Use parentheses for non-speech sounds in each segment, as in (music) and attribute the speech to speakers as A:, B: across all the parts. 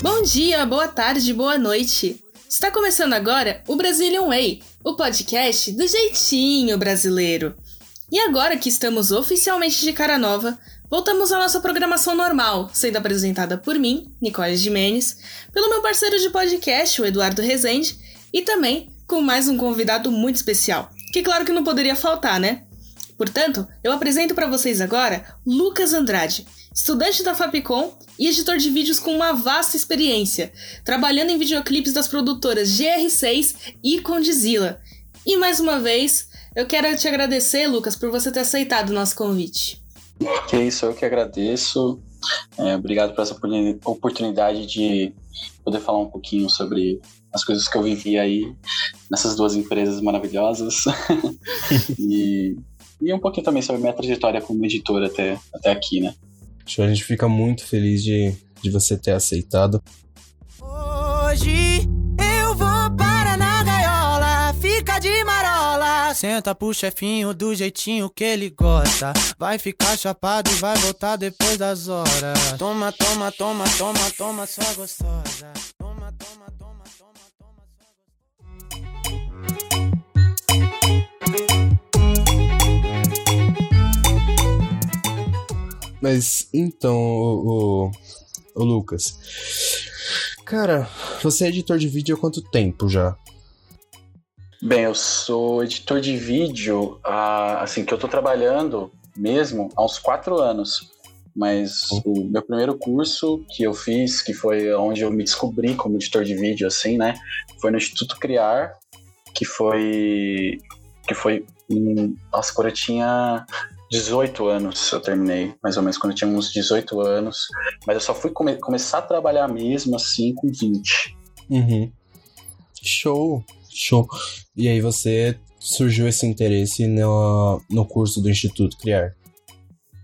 A: Bom dia, boa tarde, boa noite. Está começando agora o Brazilian Way, o podcast do jeitinho brasileiro. E agora que estamos oficialmente de cara nova, voltamos à nossa programação normal, sendo apresentada por mim, Nicole Jimenez, pelo meu parceiro de podcast, o Eduardo Rezende, e também com mais um convidado muito especial, que claro que não poderia faltar, né? Portanto, eu apresento para vocês agora Lucas Andrade, estudante da Fapcom e editor de vídeos com uma vasta experiência, trabalhando em videoclipes das produtoras GR6 e Condizila. E mais uma vez, eu quero te agradecer, Lucas, por você ter aceitado o nosso convite.
B: Que isso, eu que agradeço. É, obrigado por essa oportunidade de poder falar um pouquinho sobre as coisas que eu vivi aí nessas duas empresas maravilhosas. (laughs) e, e um pouquinho também sobre minha trajetória como editor até, até aqui, né?
C: A gente fica muito feliz de, de você ter aceitado.
D: Hoje eu vou para na gaiola, fica de marola. Senta pro chefinho do jeitinho que ele gosta. Vai ficar chapado e vai voltar depois das horas. Toma, toma, toma, toma, toma, sua gostosa.
C: Mas então, o, o, o Lucas. Cara, você é editor de vídeo há quanto tempo já?
B: Bem, eu sou editor de vídeo, ah, assim, que eu tô trabalhando mesmo há uns quatro anos. Mas o meu primeiro curso que eu fiz, que foi onde eu me descobri como editor de vídeo, assim, né? Foi no Instituto Criar, que foi. Que foi. Nossa, quando eu tinha 18 anos eu terminei, mais ou menos, quando eu tinha uns 18 anos. Mas eu só fui come começar a trabalhar mesmo, assim, com 20.
C: Uhum. Show, show. E aí você surgiu esse interesse no, no curso do Instituto Criar?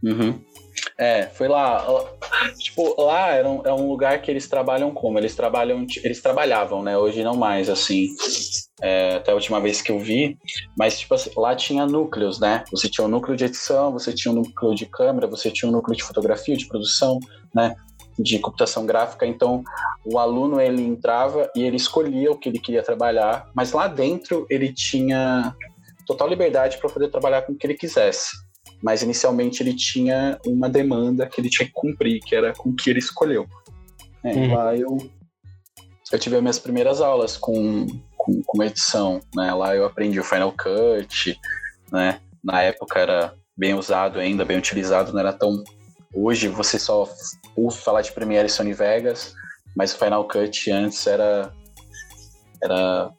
B: Uhum. É, foi lá. Tipo, lá era um, é um lugar que eles trabalham como? Eles trabalham, eles trabalhavam, né? Hoje não mais, assim. É, até a última vez que eu vi. Mas, tipo assim, lá tinha núcleos, né? Você tinha um núcleo de edição, você tinha um núcleo de câmera, você tinha um núcleo de fotografia, de produção, né? De computação gráfica. Então, o aluno, ele entrava e ele escolhia o que ele queria trabalhar. Mas lá dentro, ele tinha total liberdade para poder trabalhar com o que ele quisesse mas inicialmente ele tinha uma demanda que ele tinha que cumprir, que era com o que ele escolheu. É, uhum. Lá eu, eu tive as minhas primeiras aulas com, com, com, edição, né? Lá eu aprendi o Final Cut, né? Na época era bem usado ainda, bem utilizado, não era tão... Hoje você só ouve falar de Premiere e Sony Vegas, mas o Final Cut antes era era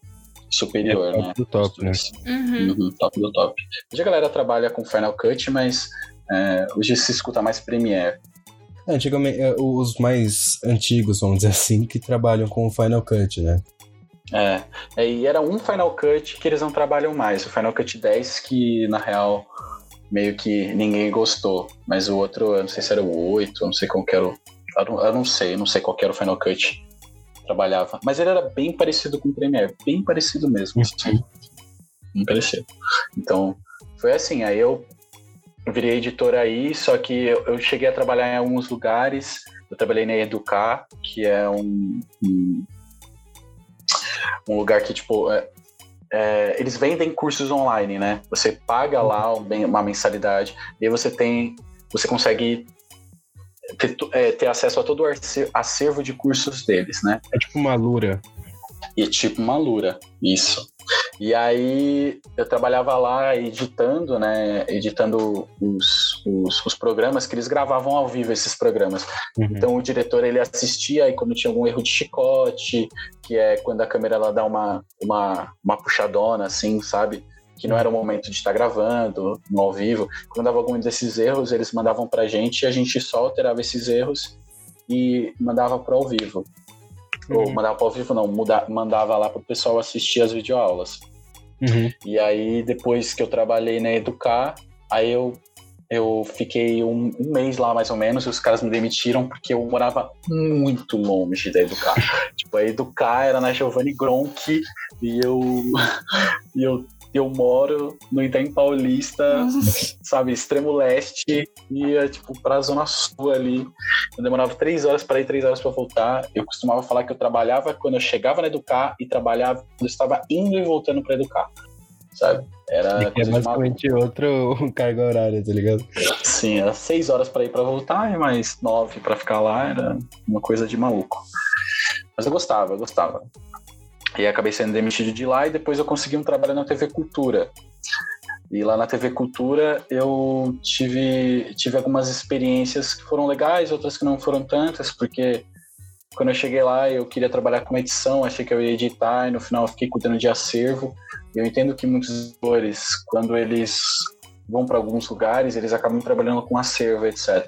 B: superior,
C: é top
B: né?
C: do top, né?
A: Uhum.
B: Uhum, top do top. Hoje a galera trabalha com Final Cut, mas é, hoje se escuta mais Premiere.
C: É, antigamente, é, os mais antigos, vamos dizer assim, que trabalham com o Final Cut, né?
B: É, é, e era um Final Cut que eles não trabalham mais, o Final Cut 10, que na real meio que ninguém gostou, mas o outro, eu não sei se era o 8, eu não sei qual que era o. Eu não, eu não sei, eu não sei qual que era o Final Cut trabalhava. Mas ele era bem parecido com o Premiere, bem parecido mesmo. Assim. Bem parecido. Então, foi assim, aí eu virei editor aí, só que eu, eu, cheguei a trabalhar em alguns lugares. Eu trabalhei na Educar, que é um, um, um lugar que, tipo, é, é, eles vendem cursos online, né? Você paga lá uma mensalidade e aí você tem, você consegue ter, é, ter acesso a todo o acervo de cursos deles, né?
C: É tipo uma Lura.
B: E tipo uma Lura, isso. E aí eu trabalhava lá editando, né? Editando os, os, os programas que eles gravavam ao vivo, esses programas. Uhum. Então o diretor ele assistia e quando tinha algum erro de chicote, que é quando a câmera ela dá uma, uma, uma puxadona, assim, sabe? que não era o momento de estar gravando no ao vivo. Quando dava algum desses erros, eles mandavam para a gente e a gente só alterava esses erros e mandava para ao vivo. Uhum. Ou mandava para ao vivo, não, muda, mandava lá para o pessoal assistir as videoaulas.
C: Uhum.
B: E aí, depois que eu trabalhei na Educar, aí eu eu fiquei um, um, mês lá mais ou menos e os caras me demitiram porque eu morava muito longe da Educar. (laughs) tipo, a Educar era na Giovanni Gronk e eu, (laughs) e eu eu moro no Itaim Paulista, (laughs) sabe, extremo leste, ia, tipo, pra zona sul ali. Eu demorava três horas para ir, três horas para voltar. Eu costumava falar que eu trabalhava quando eu chegava na Educar e trabalhava quando eu estava indo e voltando para Educar, sabe?
C: Era é basicamente uma... outro (laughs) carga horária, tá ligado?
B: Sim, era seis horas para ir para voltar e mais nove para ficar lá, era uma coisa de maluco. Mas eu gostava, eu gostava. E acabei sendo demitido de lá e depois eu consegui um trabalho na TV Cultura. E lá na TV Cultura eu tive, tive algumas experiências que foram legais, outras que não foram tantas, porque quando eu cheguei lá eu queria trabalhar com edição, achei que eu ia editar e no final eu fiquei cuidando de acervo. Eu entendo que muitos editores, quando eles vão para alguns lugares, eles acabam trabalhando com acervo, etc.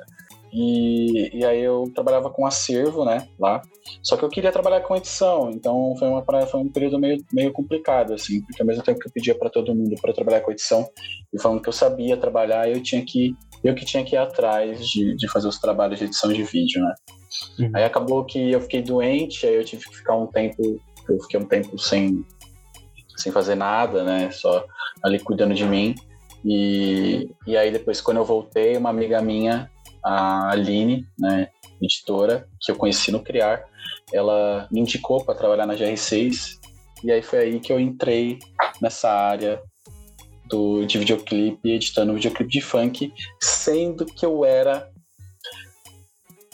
B: E, e aí eu trabalhava com acervo, né, lá. Só que eu queria trabalhar com edição, então foi, uma, foi um período meio, meio complicado, assim, porque ao mesmo tempo que eu pedia para todo mundo para trabalhar com edição, e falando que eu sabia trabalhar, eu tinha que eu que tinha que ir atrás de, de fazer os trabalhos de edição de vídeo, né. Uhum. Aí acabou que eu fiquei doente, aí eu tive que ficar um tempo, eu fiquei um tempo sem, sem fazer nada, né, só ali cuidando de mim. E, e aí depois, quando eu voltei, uma amiga minha a Aline, né, editora, que eu conheci no Criar, ela me indicou para trabalhar na GR6 e aí foi aí que eu entrei nessa área do, de videoclipe, editando videoclipe de funk, sendo que eu era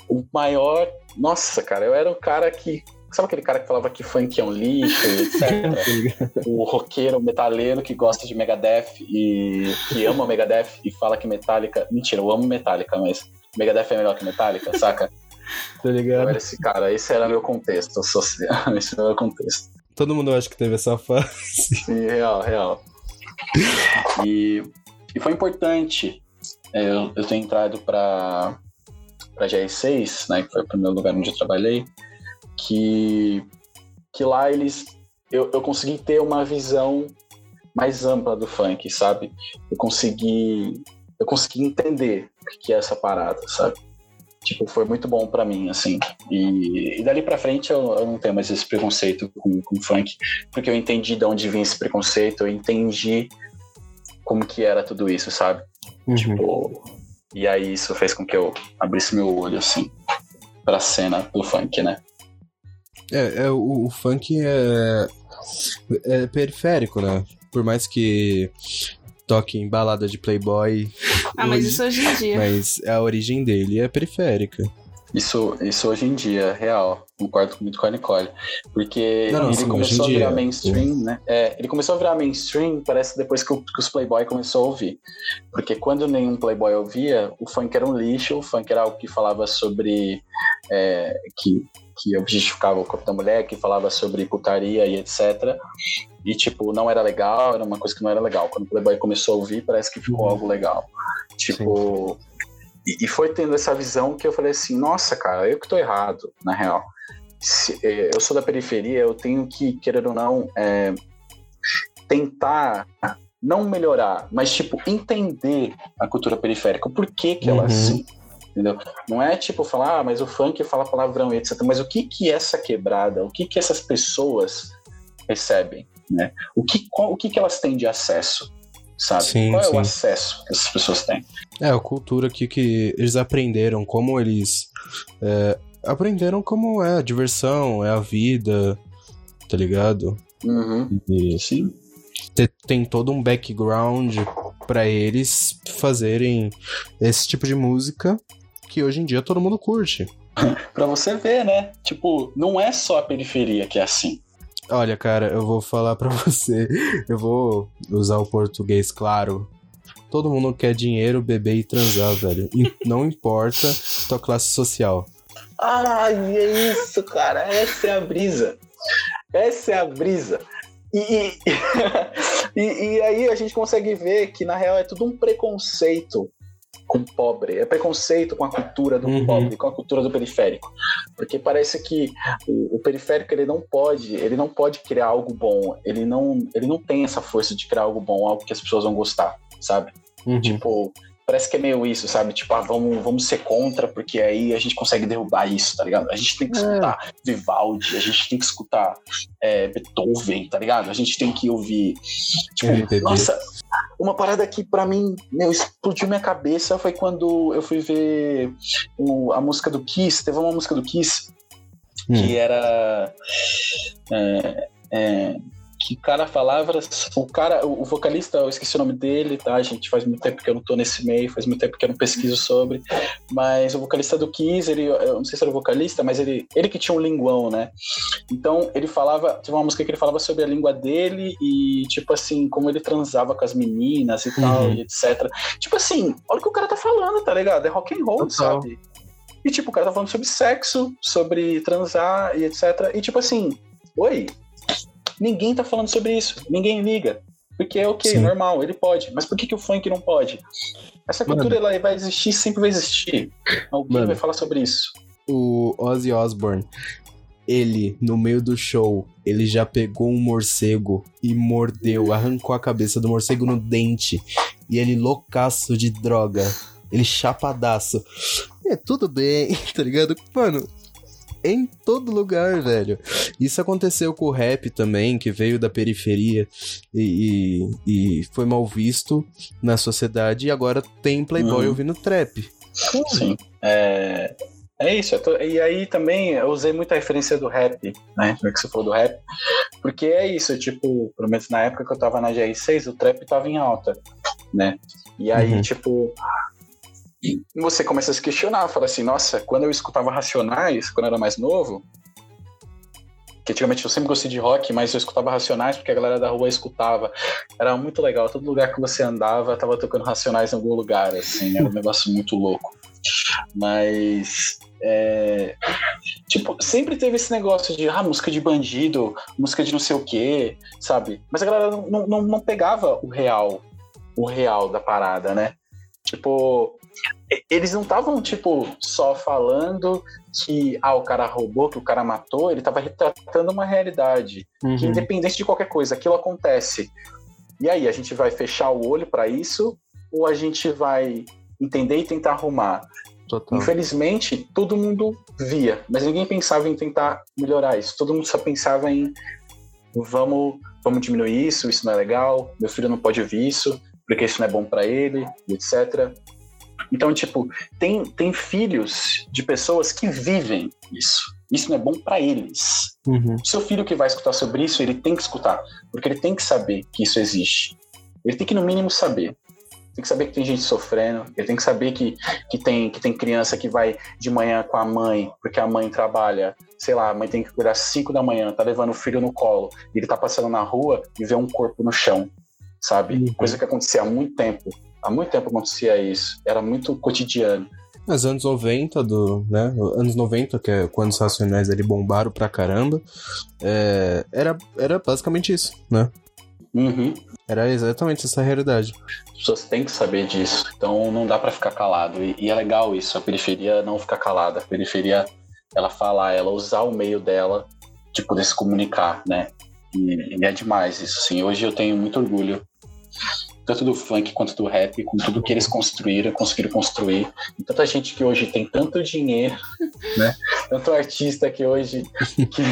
B: o maior. Nossa, cara, eu era o cara que. Sabe aquele cara que falava que funk é um lixo, (laughs) etc? o roqueiro, o metaleiro que gosta de Megadeth e que ama Megadeth e fala que Metallica. Mentira, eu amo Metallica, mas Megadeth é melhor que Metallica, saca? (laughs)
C: Tá ligado?
B: Eu era esse cara, esse era meu contexto social, (laughs) esse era meu contexto.
C: Todo mundo acha que teve essa fase.
B: Sim, real, real. E, e foi importante é, eu, eu ter entrado para para GR6, né, que foi o primeiro lugar onde eu trabalhei, que, que lá eles eu, eu consegui ter uma visão mais ampla do funk, sabe? Eu consegui eu consegui entender que é essa parada, sabe? Tipo, foi muito bom para mim, assim. E, e dali para frente eu, eu, não tenho mais esse preconceito com, com funk, porque eu entendi de onde vinha esse preconceito, eu entendi como que era tudo isso, sabe? Uhum. Tipo, e aí isso fez com que eu abrisse meu olho, assim, pra cena do funk, né?
C: É, é o, o funk é, é periférico, né? Por mais que toque em balada de playboy.
A: Ah, mas isso hoje em dia.
C: Mas a origem dele é periférica.
B: Isso, isso hoje em dia, real. Concordo muito com a Nicole. Porque não, não, ele sim, começou a virar dia, mainstream, né? É, ele começou a virar mainstream, parece depois que, o, que, os Playboy começou a ouvir. Porque quando nenhum Playboy ouvia, o funk era um lixo, o funk era algo que falava sobre. É, que, que objetificava o corpo da mulher, que falava sobre putaria e etc. E, tipo, não era legal, era uma coisa que não era legal. Quando o Playboy começou a ouvir, parece que ficou uhum. algo legal. Tipo. E, e, foi tendo essa visão que eu falei assim: nossa, cara, eu que tô errado, na real. Se, é, eu sou da periferia, eu tenho que, querer ou não, é, tentar não melhorar, mas, tipo, entender a cultura periférica. Por que, que ela é uhum. assim? Entendeu? Não é tipo falar, ah, mas o funk fala palavrão e etc. Mas o que que essa quebrada, o que que essas pessoas recebem? né? O que, qual, o que, que elas têm de acesso, sabe? Sim, qual é sim. o acesso que essas pessoas têm?
C: É, a cultura aqui que eles aprenderam, como eles é, aprenderam como é a diversão, é a vida, tá ligado?
B: Uhum. E sim.
C: Tem todo um background para eles fazerem esse tipo de música que hoje em dia todo mundo curte. (laughs)
B: pra você ver, né? Tipo, não é só a periferia que é assim.
C: Olha, cara, eu vou falar para (laughs) você. Eu vou usar o português claro. Todo mundo quer dinheiro, beber e transar, velho. (laughs) Não importa tua classe social.
B: Ai, é isso, cara. Essa é a brisa. Essa é a brisa. E, e, e, e aí a gente consegue ver que, na real, é tudo um preconceito com o pobre, é preconceito com a cultura do uhum. pobre, com a cultura do periférico, porque parece que o, o, periférico ele não pode, ele não pode criar algo bom, ele não, ele não tem essa força de criar algo bom, algo que as pessoas vão gostar, sabe? Uhum. Tipo, parece que é meio isso, sabe? Tipo, ah, vamos, vamos ser contra, porque aí a gente consegue derrubar isso, tá ligado? A gente tem que escutar é. Vivaldi, a gente tem que escutar é, Beethoven, tá ligado? A gente tem que ouvir. Tipo, nossa, uma parada que para mim, meu, explodiu minha cabeça foi quando eu fui ver o, a música do Kiss. Teve uma música do Kiss hum. que era. É, é, que cara falava, o cara, o vocalista, eu esqueci o nome dele, tá, gente? Faz muito tempo que eu não tô nesse meio, faz muito tempo que eu não pesquiso sobre, mas o vocalista do Kiss, ele, eu não sei se era o vocalista, mas ele, ele que tinha um linguão, né? Então ele falava, tinha uma música que ele falava sobre a língua dele e, tipo assim, como ele transava com as meninas e uhum. tal, e etc. Tipo assim, olha o que o cara tá falando, tá ligado? É rock and roll, Total. sabe? E tipo, o cara tá falando sobre sexo, sobre transar e etc. E tipo assim, oi, Ninguém tá falando sobre isso. Ninguém liga. Porque é ok, Sim. normal, ele pode. Mas por que, que o funk não pode? Essa cultura ela vai existir, sempre vai existir. Alguém Mano, vai falar sobre isso.
C: O Ozzy Osbourne, ele, no meio do show, ele já pegou um morcego e mordeu, arrancou a cabeça do morcego no dente. E ele loucaço de droga. Ele chapadaço. É, tudo bem, (laughs) tá ligado? Mano, em todo lugar, velho. Isso aconteceu com o rap também, que veio da periferia e, e, e foi mal visto na sociedade e agora tem playboy uhum. ouvindo trap.
B: Sim. É, é isso. Tô, e aí também eu usei muita referência do rap, né? Já que você falou do rap. Porque é isso, tipo, pelo menos na época que eu tava na GR6, o trap tava em alta, né? E aí, uhum. tipo, e você começa a se questionar, fala assim, nossa, quando eu escutava Racionais, quando eu era mais novo, que antigamente eu sempre gostei de rock, mas eu escutava Racionais porque a galera da rua escutava. Era muito legal, todo lugar que você andava tava tocando Racionais em algum lugar, assim, era um negócio muito louco. Mas é, tipo, sempre teve esse negócio de ah, música de bandido, música de não sei o quê, sabe? Mas a galera não, não, não pegava o real, o real da parada, né? Tipo, eles não estavam, tipo, só falando que ah, o cara roubou, que o cara matou, ele estava retratando uma realidade. Uhum. Que independente de qualquer coisa, aquilo acontece. E aí, a gente vai fechar o olho para isso ou a gente vai entender e tentar arrumar? Total. Infelizmente, todo mundo via, mas ninguém pensava em tentar melhorar isso. Todo mundo só pensava em vamos, vamos diminuir isso, isso não é legal, meu filho não pode ouvir isso, porque isso não é bom para ele, etc. Então, tipo, tem, tem filhos de pessoas que vivem isso. Isso não é bom para eles. Uhum. O seu filho que vai escutar sobre isso, ele tem que escutar, porque ele tem que saber que isso existe. Ele tem que, no mínimo, saber. Tem que saber que tem gente sofrendo, ele tem que saber que, que, tem, que tem criança que vai de manhã com a mãe, porque a mãe trabalha, sei lá, a mãe tem que cuidar às 5 da manhã, tá levando o filho no colo, e ele tá passando na rua e vê um corpo no chão, sabe? Uhum. Coisa que acontecia há muito tempo. Há muito tempo acontecia isso. Era muito cotidiano.
C: Mas anos 90 do, né? Anos 90, que é quando os Racionais ali bombaram pra caramba, é, era, era basicamente isso, né?
B: Uhum.
C: Era exatamente essa realidade.
B: As pessoas têm que saber disso, então não dá para ficar calado. E, e, é legal isso, a periferia não ficar calada. A periferia, ela falar, ela usar o meio dela de poder se comunicar, né? E, e é demais isso, sim. Hoje eu tenho muito orgulho tanto do funk quanto do rap, com tudo que eles construíram, conseguiram construir. E tanta gente que hoje tem tanto dinheiro, né? Tanto artista que hoje. Que...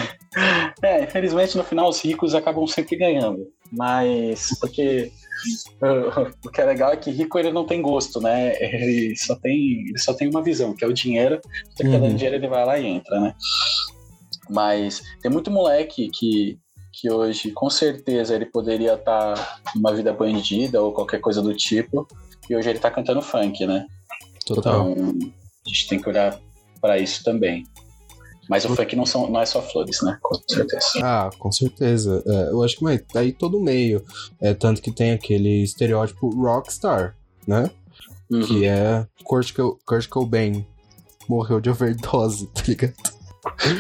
B: É, infelizmente no final os ricos acabam sempre ganhando. Mas porque. O que é legal é que rico ele não tem gosto, né? Ele só tem, ele só tem uma visão, que é o dinheiro. Uhum. dando dinheiro, ele vai lá e entra, né? Mas tem muito moleque que que hoje, com certeza, ele poderia estar tá numa vida bandida ou qualquer coisa do tipo, e hoje ele está cantando funk, né?
C: Total.
B: Então, a gente tem que olhar para isso também. Mas o funk não, são, não é só flores, né? Com certeza.
C: Ah, com certeza. É, eu acho que mas, tá aí todo meio. É, tanto que tem aquele estereótipo rockstar, né? Uhum. Que é Kurt, Kurt Cobain. Morreu de overdose, (laughs) tá ligado?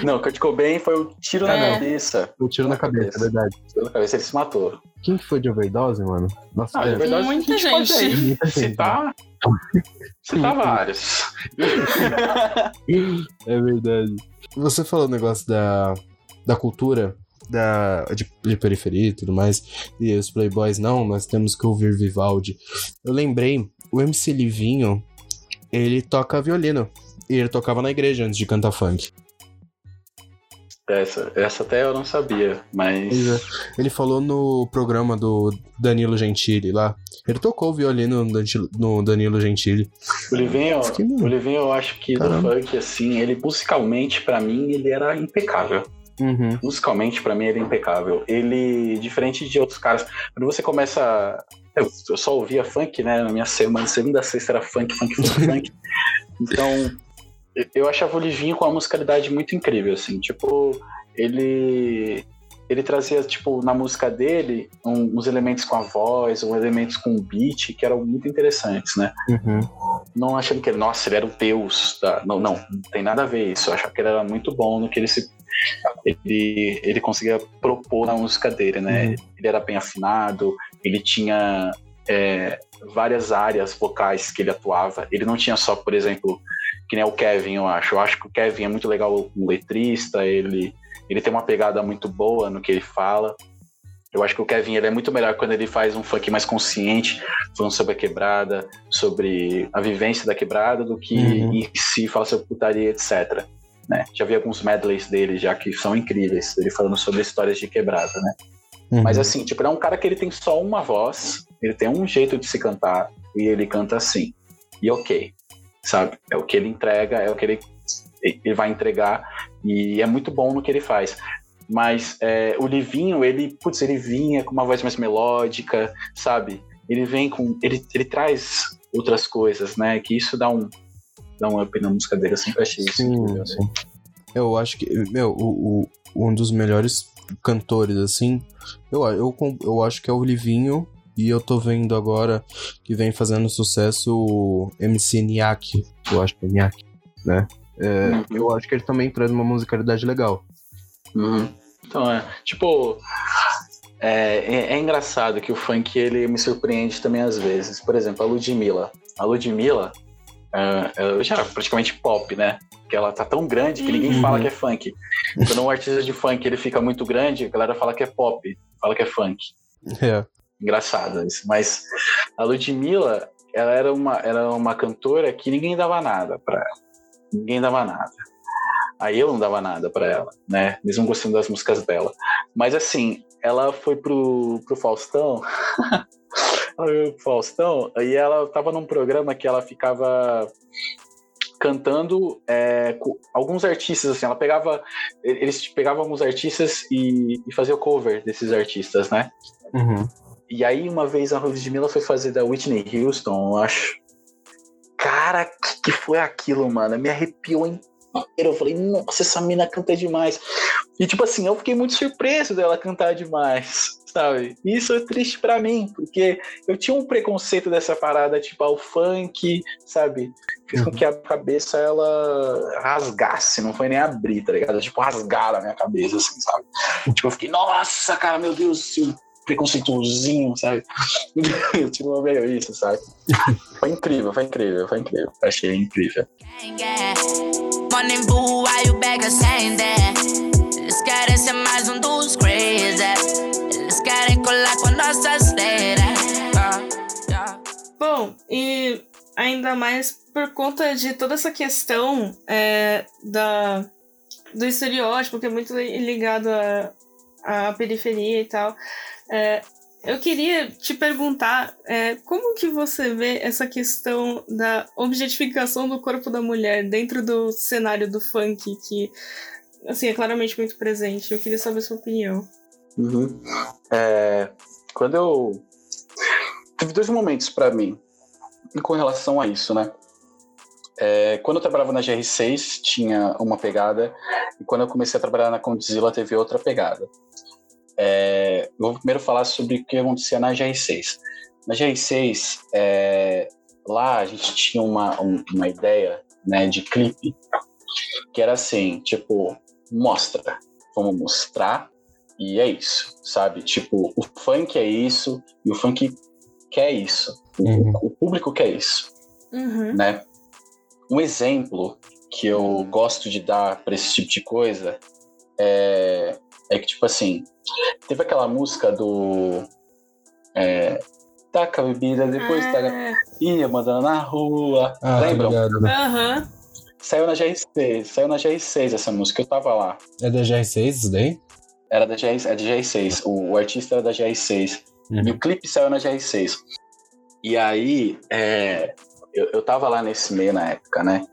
B: Não, Kurt Cobain foi o tiro é. na cabeça.
C: O tiro na, na cabeça, cabeça, é verdade.
B: O tiro na cabeça, ele se matou.
C: Quem que foi de overdose, mano?
B: Nossa, ah, de overdose
A: muita gente. gente.
B: Muita gente. Se tá... Tá (laughs) vários. (laughs)
C: é verdade. Você falou o negócio da, da cultura da, de, de, periferia e tudo mais, e os playboys não, nós temos que ouvir Vivaldi. Eu lembrei o MC Livinho, ele toca violino. E ele tocava na igreja antes de cantar funk.
B: Essa, essa até eu não sabia, mas.
C: Ele falou no programa do Danilo Gentili lá. Ele tocou violino no Danilo Gentili.
B: O Livinho, o Livinho eu acho que Caramba. do funk, assim, ele musicalmente, para mim, ele era impecável. Uhum. Musicalmente, para mim, ele é impecável. Ele, diferente de outros caras, quando você começa. Eu, eu só ouvia funk, né? Na minha semana, segunda a sexta era funk, funk, funk, funk. (laughs) Então, eu achava o Livinho com uma musicalidade muito incrível, assim. Tipo, ele ele trazia, tipo, na música dele, um, uns elementos com a voz, uns elementos com o beat, que eram muito interessantes, né? Uhum. Não achando que ele, nossa, ele era o deus. Não, não, não tem nada a ver isso. Eu achava que ele era muito bom no que ele se. Ele, ele conseguia propor na música dele, né? Uhum. Ele era bem afinado, ele tinha é, várias áreas vocais que ele atuava. Ele não tinha só, por exemplo, que nem o Kevin, eu acho. Eu acho que o Kevin é muito legal como letrista, ele, ele tem uma pegada muito boa no que ele fala. Eu acho que o Kevin ele é muito melhor quando ele faz um funk mais consciente, falando sobre a quebrada, sobre a vivência da quebrada, do que uhum. em si fala sobre putaria, etc. Né? Já vi alguns medleys dele já que são incríveis, ele falando sobre histórias de quebrada, né? Uhum. Mas assim, tipo, ele é um cara que ele tem só uma voz, ele tem um jeito de se cantar e ele canta assim. E ok sabe? É o que ele entrega, é o que ele, ele vai entregar e é muito bom no que ele faz. Mas é, o Livinho, ele, putz, ele vinha com uma voz mais melódica, sabe? Ele vem com. Ele, ele traz outras coisas, né? Que isso dá um, dá um up na música dele. Eu sempre achei isso. Sim, incrível, sim.
C: Eu acho que, meu, o, o, um dos melhores cantores, assim, eu, eu, eu acho que é o Livinho e eu tô vendo agora que vem fazendo sucesso o MC Niak, eu acho que é Niak, né? É, uhum. Eu acho que ele também traz uma musicalidade legal.
B: Uhum. Então, é, tipo, é, é, é, engraçado que o funk ele me surpreende também às vezes. Por exemplo, a Ludmilla. A Ludmilla, uh, já era praticamente pop, né? Que ela tá tão grande que ninguém uhum. fala que é funk. Quando um artista de funk ele fica muito grande, a galera fala que é pop, fala que é funk. É engraçado isso. Mas a Ludmilla, ela era uma, era uma cantora que ninguém dava nada para ela. Ninguém dava nada. Aí eu não dava nada para ela, né? Mesmo gostando das músicas dela. Mas assim, ela foi pro, pro Faustão. (laughs) ela veio pro Faustão e ela tava num programa que ela ficava cantando é, alguns artistas, assim, ela pegava, eles pegavam alguns artistas e, e faziam cover desses artistas, né? Uhum. E aí, uma vez a Ludmilla foi fazer da Whitney Houston, eu acho. Cara, que, que foi aquilo, mano? Me arrepiou inteiro. Eu falei, nossa, essa mina canta demais. E, tipo assim, eu fiquei muito surpreso dela cantar demais, sabe? Isso é triste para mim, porque eu tinha um preconceito dessa parada, tipo, ao funk, sabe? Fiz com que a cabeça ela rasgasse, não foi nem abrir, tá ligado? Tipo, rasgar a minha cabeça, assim, sabe? Tipo, eu fiquei, nossa, cara, meu Deus, preconceituosinho, sabe? (laughs) tipo, meio isso, sabe? Foi incrível, foi incrível, foi incrível. Achei incrível. Eles querem ser mais um dos crazy. Eles querem colar com nossas
A: Bom, e ainda mais por conta de toda essa questão é, da, do estereótipo, que é muito ligado à, à periferia e tal. É, eu queria te perguntar é, como que você vê essa questão da objetificação do corpo da mulher dentro do cenário do funk, que assim, é claramente muito presente. Eu queria saber a sua opinião.
B: Uhum. É, quando eu. Teve dois momentos para mim com relação a isso, né? É, quando eu trabalhava na GR6, tinha uma pegada, e quando eu comecei a trabalhar na Condzilla, teve outra pegada. É, eu vou primeiro falar sobre o que acontecia na GR6. Na GR6, é, lá a gente tinha uma, uma ideia né, de clipe que era assim, tipo, mostra, vamos mostrar e é isso, sabe? Tipo, o funk é isso e o funk quer isso, uhum. o, o, público quer isso, uhum. né? Um exemplo que eu gosto de dar para esse tipo de coisa é, é que, tipo assim, teve aquela música do. É, taca a bebida, depois taca.
A: Ah,
B: Ia mandando na rua.
C: Ah, tá
B: Lembram?
C: né?
A: Aham.
B: Saiu na GR6, saiu na GR6 essa música, eu tava lá.
C: É da GR6 isso daí?
B: Era da GR, é de GR6, o, o artista era da GR6.
C: Uhum.
B: E o clipe saiu na GR6. E aí, é, eu, eu tava lá nesse meio na época, né?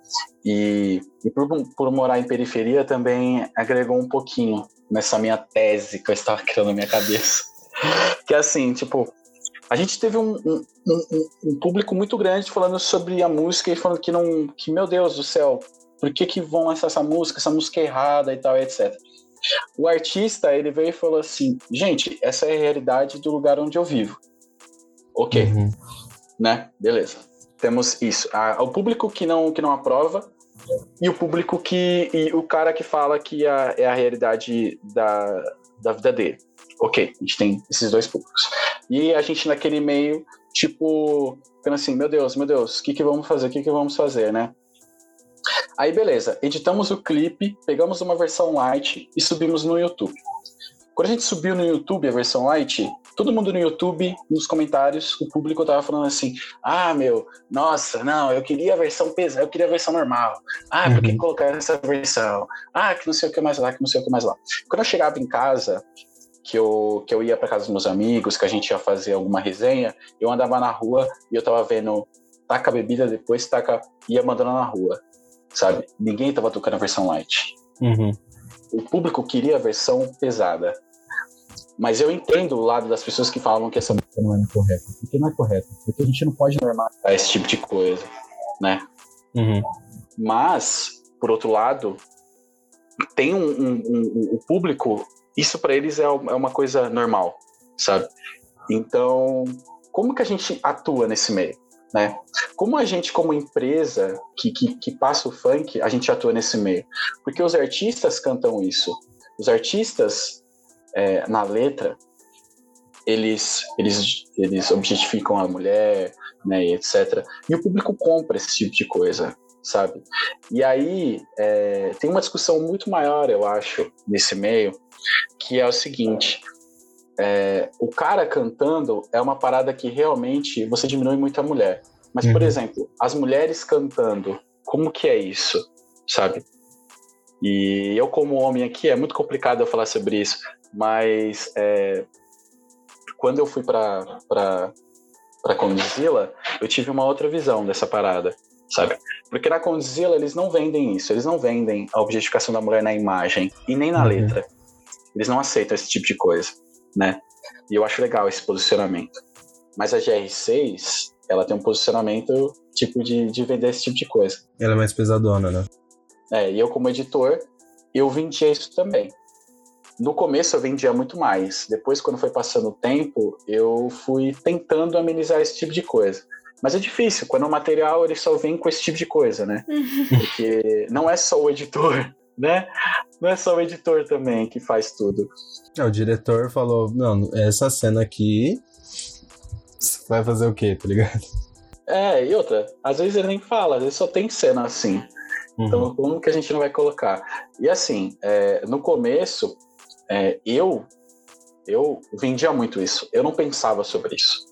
B: E, e por, por morar em periferia também agregou um pouquinho nessa minha tese que eu estava (laughs) criando na minha cabeça. que é assim, tipo, a gente teve um, um, um- um público muito grande falando sobre a música e falando que não. que, meu Deus do céu, por que, que vão lançar essa música? Essa música é errada e tal, etc. O artista, ele veio e falou assim: gente, essa é a realidade do lugar onde eu vivo. Ok
C: Uhum.
B: né? Beleza. Temos isso. Ah, o público que não, que não aprova e o público que. e o cara que fala que a- é a realidade da, da vida dele. Ok, a gente tem esses dois públicos. E a gente naquele meio, tipo, ficando assim, meu Deus, meu Deus, o que, que vamos fazer? O que, que vamos fazer, né? Aí, beleza, editamos o clipe, pegamos uma versão light e subimos no YouTube. Quando a gente subiu no YouTube a versão light, todo mundo no YouTube, nos comentários, o público tava falando assim: ah, meu, nossa, não, eu queria a versão pesada, eu queria a versão normal. Ah, por que
C: Uhum.
B: colocar essa versão? Ah, que não sei o que mais lá, que não sei o que mais lá. Quando eu chegava em casa, que eu, que eu ia para casa dos meus amigos, que a gente ia fazer alguma resenha, eu andava na rua e eu tava vendo taca a bebida, depois taca, ia mandando na rua, sabe? Ninguém tava tocando a versão light
C: Uhum.
B: O público queria a versão pesada. Mas eu entendo o lado das pessoas que falam que essa música não é correta. Porque não é correta. Porque a gente não pode normalizar esse tipo de coisa, né?
C: Uhum.
B: Mas, por outro lado, tem um, um- um- o público, isso para eles é, é uma coisa normal, sabe? Então, como que a gente atua nesse meio, né? Como a gente, como empresa que, que, que passa o funk, a gente atua nesse meio? Porque os artistas cantam isso. Os artistas, é, na letra, eles, eles, eles objetificam a mulher, né, e etc. E o público compra esse tipo de coisa, sabe? E aí é, tem uma discussão muito maior, eu acho, nesse meio, que é o seguinte: é, o cara cantando é uma parada que realmente você diminui muito a mulher. Mas, por
C: Uhum.
B: exemplo, as mulheres cantando, como que é isso, sabe? E eu, como homem aqui, é muito complicado eu falar sobre isso, mas é, quando eu fui para Condzilla, eu tive uma outra visão dessa parada, sabe? Porque na Condzilla eles não vendem isso, eles não vendem a objetificação da mulher na imagem e nem na
C: Uhum.
B: letra. Eles não aceitam esse tipo de coisa, né? E eu acho legal esse posicionamento. Mas a GR6, ela tem um posicionamento tipo de, de vender esse tipo de coisa.
C: Ela é mais pesadona, né?
B: É, e eu como editor, eu vendia isso também. No começo eu vendia muito mais. Depois, quando foi passando o tempo, eu fui tentando amenizar esse tipo de coisa. Mas é difícil, quando o material ele só vem com esse tipo de coisa, né? Porque não é só o editor, né? Não é só o editor também que faz tudo.
C: É, o diretor falou, não, essa cena aqui você vai fazer o quê, tá ligado?
B: É, e outra, às vezes ele nem fala, às vezes só tem cena assim.
C: Uhum.
B: Então, como que a gente não vai colocar? E assim, é, no começo, é, eu eu vendia muito isso. Eu não pensava sobre isso.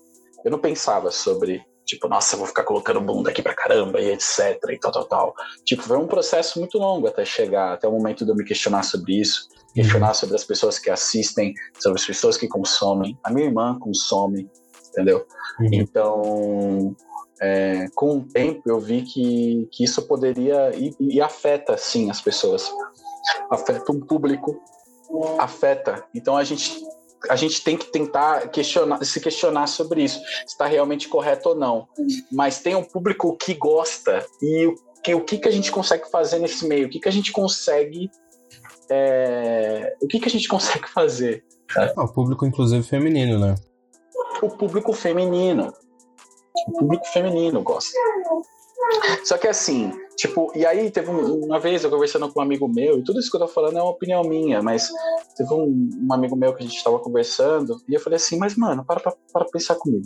B: Eu não pensava sobre, tipo, nossa, vou ficar colocando bunda aqui pra caramba e etc e tal, tal, tal. Tipo, foi um processo muito longo até chegar, até o momento de eu me questionar sobre isso, questionar sobre as pessoas que assistem, sobre as pessoas que consomem. A minha irmã consome, entendeu?
C: Uhum.
B: Então, é, com o tempo eu vi que, que isso poderia e, e afeta sim as pessoas, afeta um público, afeta. Então a gente a gente tem que tentar questionar, se questionar sobre isso, se está realmente correto ou não. Mas tem um público que gosta e o que, o que, que a gente consegue fazer nesse meio? O que, que a gente consegue é, o que, que a gente consegue fazer?
C: Ah, o público, inclusive, feminino, né?
B: o público feminino. O público feminino gosta. Só que assim, tipo, e aí teve um- uma vez eu conversando com um amigo meu, e tudo isso que eu tô falando é uma opinião minha, mas teve um, um amigo meu que a gente tava conversando, e eu falei assim, mas mano, para pra, para pensar comigo.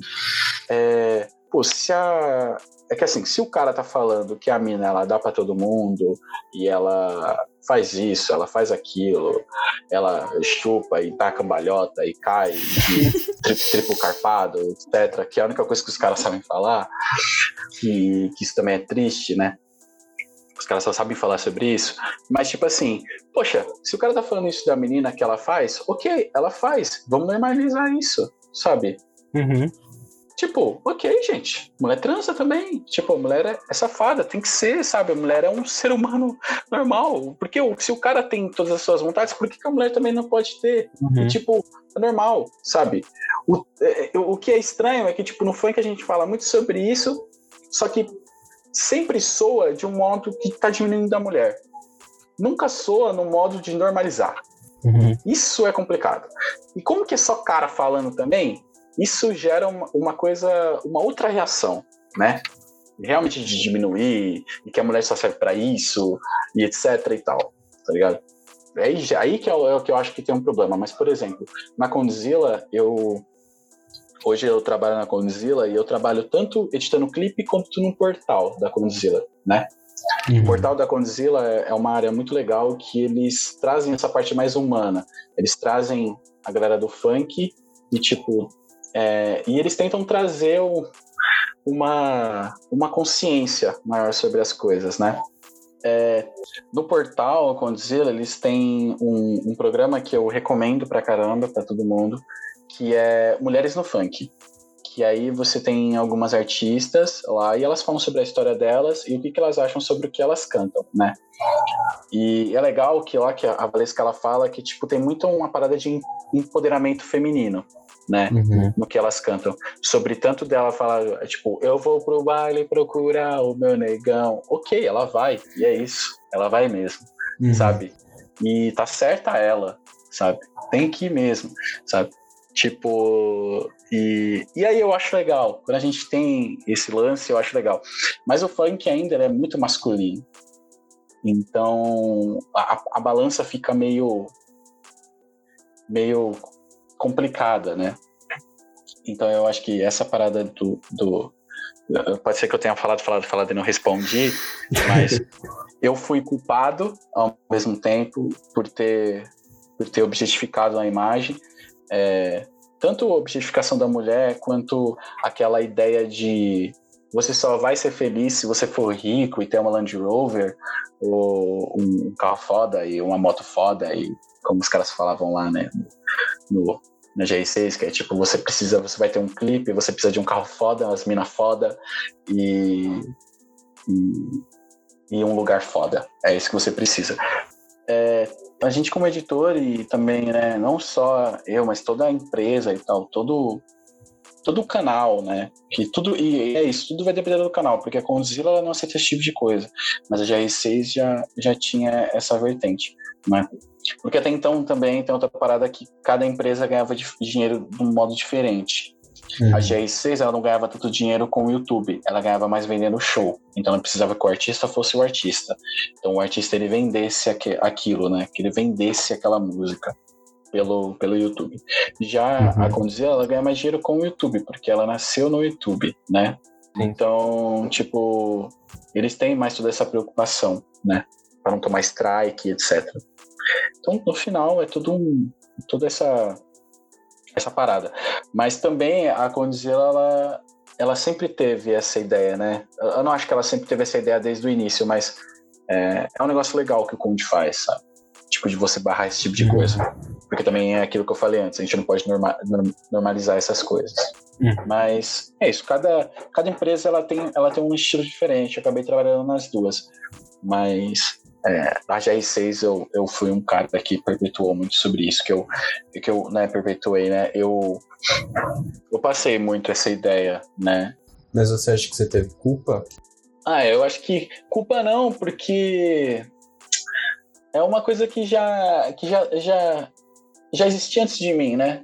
B: É, pô, se a. É que assim, se o cara tá falando que a mina ela dá para todo mundo e ela faz isso, ela faz aquilo, ela chupa e dá cambalhota e cai de tri (laughs) triplo carpado, etc., que é a única coisa que os caras sabem falar, que isso também é triste, né? Os caras só sabem falar sobre isso. Mas, tipo assim, poxa, se o cara tá falando isso da menina que ela faz, ok, ela faz. Vamos normalizar isso, sabe?
C: Uhum.
B: Tipo, ok, gente. Mulher transa também. Tipo, a mulher é, é safada, tem que ser, sabe? A mulher é um ser humano (laughs) normal. Porque se o cara tem todas as suas vontades, por que, que a mulher também não pode ter?
C: Uhum.
B: E, tipo, é normal, sabe? O, é, o que é estranho é que, tipo, no funk a gente fala muito sobre isso, só que sempre soa de um modo que tá diminuindo da mulher. Nunca soa no modo de normalizar.
C: Uhum.
B: Isso é complicado. E como que é só cara falando também, isso gera uma, uma coisa, uma outra reação, né? Realmente de diminuir, e que a mulher só serve para isso, e etc e tal, tá ligado? É aí, aí que é o, é o que eu acho que tem um problema. Mas, por exemplo, na Condzilla, eu. Hoje eu trabalho na Condzilla e eu trabalho tanto editando clipe quanto no portal da Condzilla, né? O
C: Uhum.
B: portal da Condzilla é é uma área muito legal que eles trazem essa parte mais humana. Eles trazem a galera do funk e, tipo, é, e eles tentam trazer o- uma, uma consciência maior sobre as coisas, né? É, no portal Condzilla, eles têm um, um programa que eu recomendo pra caramba, pra todo mundo, que é Mulheres no Funk. Que aí você tem algumas artistas lá e elas falam sobre a história delas e o que, que elas acham sobre o que elas cantam, né? E é legal que lá que a Valesca ela fala que tipo tem muito uma parada de empoderamento feminino, né?
C: Uhum.
B: no que elas cantam. Sobre tanto dela falar, tipo, eu vou pro baile procurar o meu negão. Ok, ela vai, e é isso. Ela vai mesmo,
C: Uhum.
B: sabe? E tá certa ela, sabe? Tem que ir mesmo, sabe? Tipo, e, e aí eu acho legal. Quando a gente tem esse lance, eu acho legal. Mas o funk ainda é muito masculino. Então a, a balança fica meio meio complicada, né? Então eu acho que essa parada do, do pode ser que eu tenha falado, falado, falado e não respondi, mas (laughs) eu fui culpado ao mesmo tempo por ter por ter objetificado a imagem, é, tanto a objetificação da mulher quanto aquela ideia de você só vai ser feliz se você for rico e ter uma Land Rover ou um carro foda e uma moto foda e como os caras falavam lá, né, no, na GR6, que é tipo, você precisa, você vai ter um clipe, você precisa de um carro foda, umas minas foda e, e, e um lugar foda. É isso que você precisa. É, a gente como editor e também, né, não só eu, mas toda a empresa e tal, todo todo o canal, né, que tudo, e é isso, tudo vai depender do canal, porque a Condzilla ela não aceita esse tipo de coisa, mas a GR6 já, já tinha essa vertente, né. Porque até então também tem outra parada que cada empresa ganhava de dinheiro de um modo diferente.
C: Uhum.
B: A GR6 ela não ganhava tanto dinheiro com o YouTube, ela ganhava mais vendendo show. Então ela precisava que o artista fosse o artista. Então o artista ele vendesse aqu aquilo, né? Que ele vendesse aquela música pelo, pelo YouTube. Já
C: Uhum.
B: a Condzilla ela ganha mais dinheiro com o YouTube, porque ela nasceu no YouTube, né?
C: Sim.
B: Então, tipo, eles têm mais toda essa preocupação, né? Para não tomar strike, etc. Então, no final, é tudo um, toda essa essa parada. Mas também a Condzilla, ela, ela sempre teve essa ideia, né? Eu não acho que ela sempre teve essa ideia desde o início, mas é, é um negócio legal que o Conde faz, sabe? Tipo, de você barrar esse tipo de coisa. Porque também é aquilo que eu falei antes, a gente não pode norma- norm- normalizar essas coisas.
C: Uhum.
B: Mas é isso, cada, cada empresa ela tem, ela tem um estilo diferente. Eu acabei trabalhando nas duas. Mas é, na GR6 eu, eu fui um cara que perpetuou muito sobre isso, que eu, que eu né, perpetuei, né? Eu, eu passei muito essa ideia, né?
C: Mas você acha que você teve culpa?
B: Ah, eu acho que culpa não, porque é uma coisa que já que já, já, já existia antes de mim, né?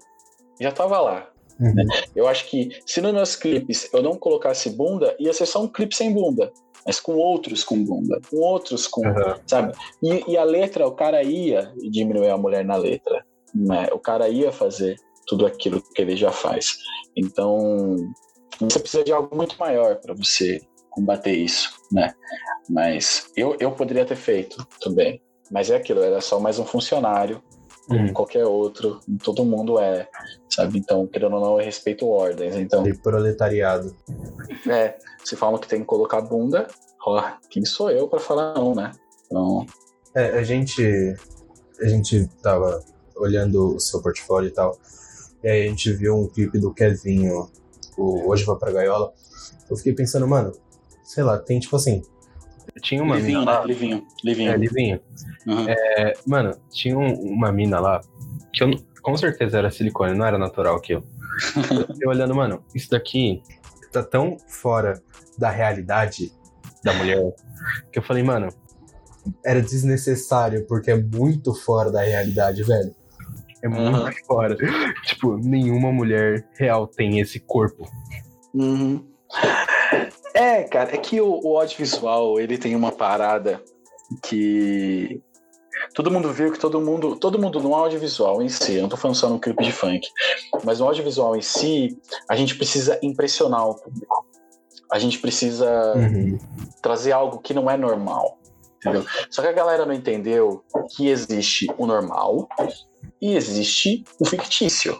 B: Já tava lá.
C: Uhum.
B: Eu acho que se nos meus clipes eu não colocasse bunda, ia ser só um clipe sem bunda. Mas com outros com bunda, com outros com,
C: Uhum.
B: sabe? E, e a letra, o cara ia diminuir a mulher na letra, né? O cara ia fazer tudo aquilo que ele já faz. Então, Você precisa de algo muito maior para você combater isso, né? Mas eu, eu poderia ter feito também. Mas é aquilo, era só mais um funcionário, como
C: Hum.
B: qualquer outro, todo mundo é, sabe? Então, querendo ou não, eu respeito ordens. Então,
C: De proletariado.
B: é, se falam que tem que colocar bunda, ó, quem sou eu para falar não, né? Então,
C: É, a gente. A gente tava olhando o seu portfólio e tal. E aí a gente viu um clipe do Kevinho, o Hoje Vai Pra Gaiola. Eu fiquei pensando, mano, sei lá, tem tipo assim. Tinha uma
B: livinho,
C: mina
B: né?
C: lá.
B: Livinho, livinho.
C: É, Livinho.
B: Uhum.
C: É, mano, tinha um- uma mina lá que eu com certeza era silicone, não era natural aquilo. eu (laughs) olhando, mano, isso daqui tá tão fora da realidade da mulher que eu falei, mano, era desnecessário porque é muito fora da realidade, velho. É muito
B: Aham.
C: fora. Tipo, nenhuma mulher real tem esse corpo.
B: Uhum. É, cara, é que o, o audiovisual, ele tem uma parada que todo mundo viu que todo mundo, todo mundo no audiovisual em si, eu não tô falando só no clipe de funk, mas no audiovisual em si, a gente precisa impressionar o público. A gente precisa
C: Uhum.
B: trazer algo que não é normal. Entendeu? Só que a galera não entendeu que existe o normal e existe o fictício,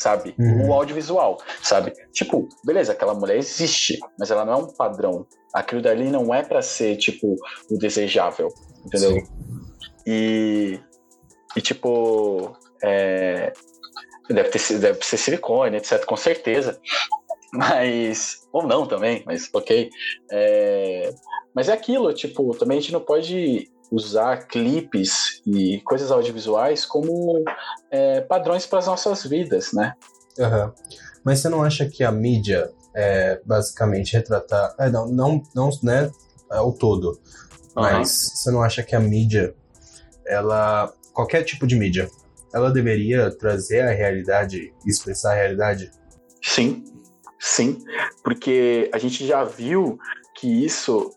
B: sabe?
C: Uhum.
B: O audiovisual, sabe? Tipo, beleza, aquela mulher existe, mas ela não é um padrão. Aquilo dali não é pra ser, tipo, o desejável, entendeu?
C: Sim.
B: E, e tipo, é, deve, ter, deve ser silicone, etc, com certeza. Mas, ou não também, mas ok. É, mas é aquilo, tipo, também a gente não pode usar clipes e coisas audiovisuais como é, padrões para as nossas vidas, né?
C: Aham. Mas você não acha que a mídia é basicamente retratar. É, não, não, não né, ao todo. Mas você não acha que a mídia, ela. Qualquer tipo de mídia, ela deveria trazer a realidade, expressar a realidade?
B: Sim, sim, porque a gente já viu que isso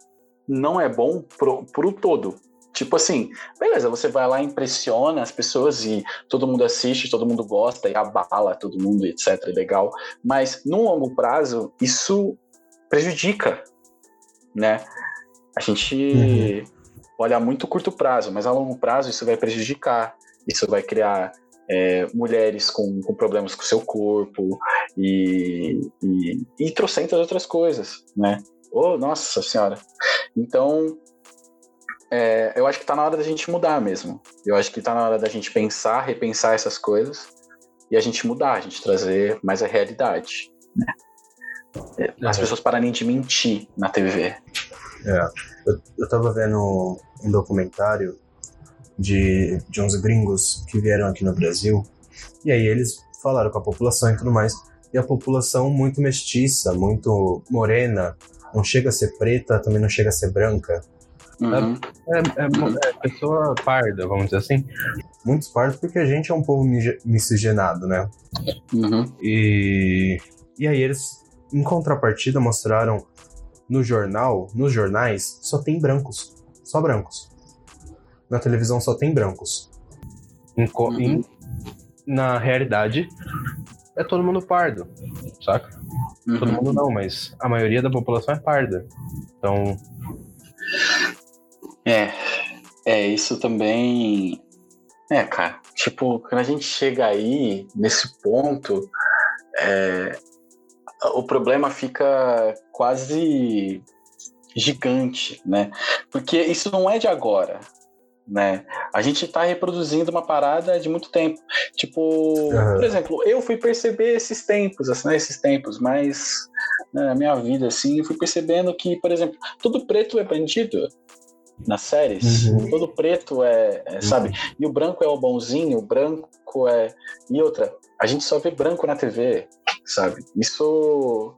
B: não é bom pro, pro todo. Tipo assim, beleza, você vai lá, impressiona as pessoas e todo mundo assiste, todo mundo gosta e abala todo mundo, etc. Legal. Mas no longo prazo, isso prejudica, né? A gente olha a muito curto prazo, mas a longo prazo isso vai prejudicar. Isso vai criar é, mulheres com, com problemas com o seu corpo, e, e, e trocentas outras coisas, né? Oh, nossa senhora. Então, é, eu acho que tá na hora da gente mudar mesmo. Eu acho que tá na hora da gente pensar, repensar essas coisas e a gente mudar, a gente trazer mais a realidade. Né? As
C: É.
B: pessoas pararem de mentir na TV.
C: É. Eu, eu tava vendo um documentário de, de uns gringos que vieram aqui no Brasil, e aí eles falaram com a população e tudo mais. E a população muito mestiça, muito morena, não chega a ser preta, também não chega a ser branca.
B: Uhum.
C: É, é mo- é pessoa parda, vamos dizer assim. Muitos pardos porque a gente é um povo miscigenado, né?
B: Uhum.
C: E, e aí eles, em contrapartida, mostraram no jornal, nos jornais, só tem brancos. Só brancos. Na televisão só tem brancos. Em
B: Uhum.
C: em- na realidade, é todo mundo pardo, saca? Todo
B: Uhum.
C: mundo não, mas a maioria da população é parda. Então,
B: É, é, isso também. É, cara, tipo, quando a gente chega aí, nesse ponto, é, o problema fica quase gigante, né? Porque isso não é de agora, né? A gente tá reproduzindo uma parada de muito tempo. Tipo,
C: Aham.
B: por exemplo, eu fui perceber esses tempos, assim, né, esses tempos, mas né, na minha vida, assim, eu fui percebendo que, por exemplo, todo preto é bandido nas séries.
C: Uhum.
B: Todo preto é, é, sabe? E o branco é o bonzinho, o branco é. E outra, a gente só vê branco na TV, sabe? Isso.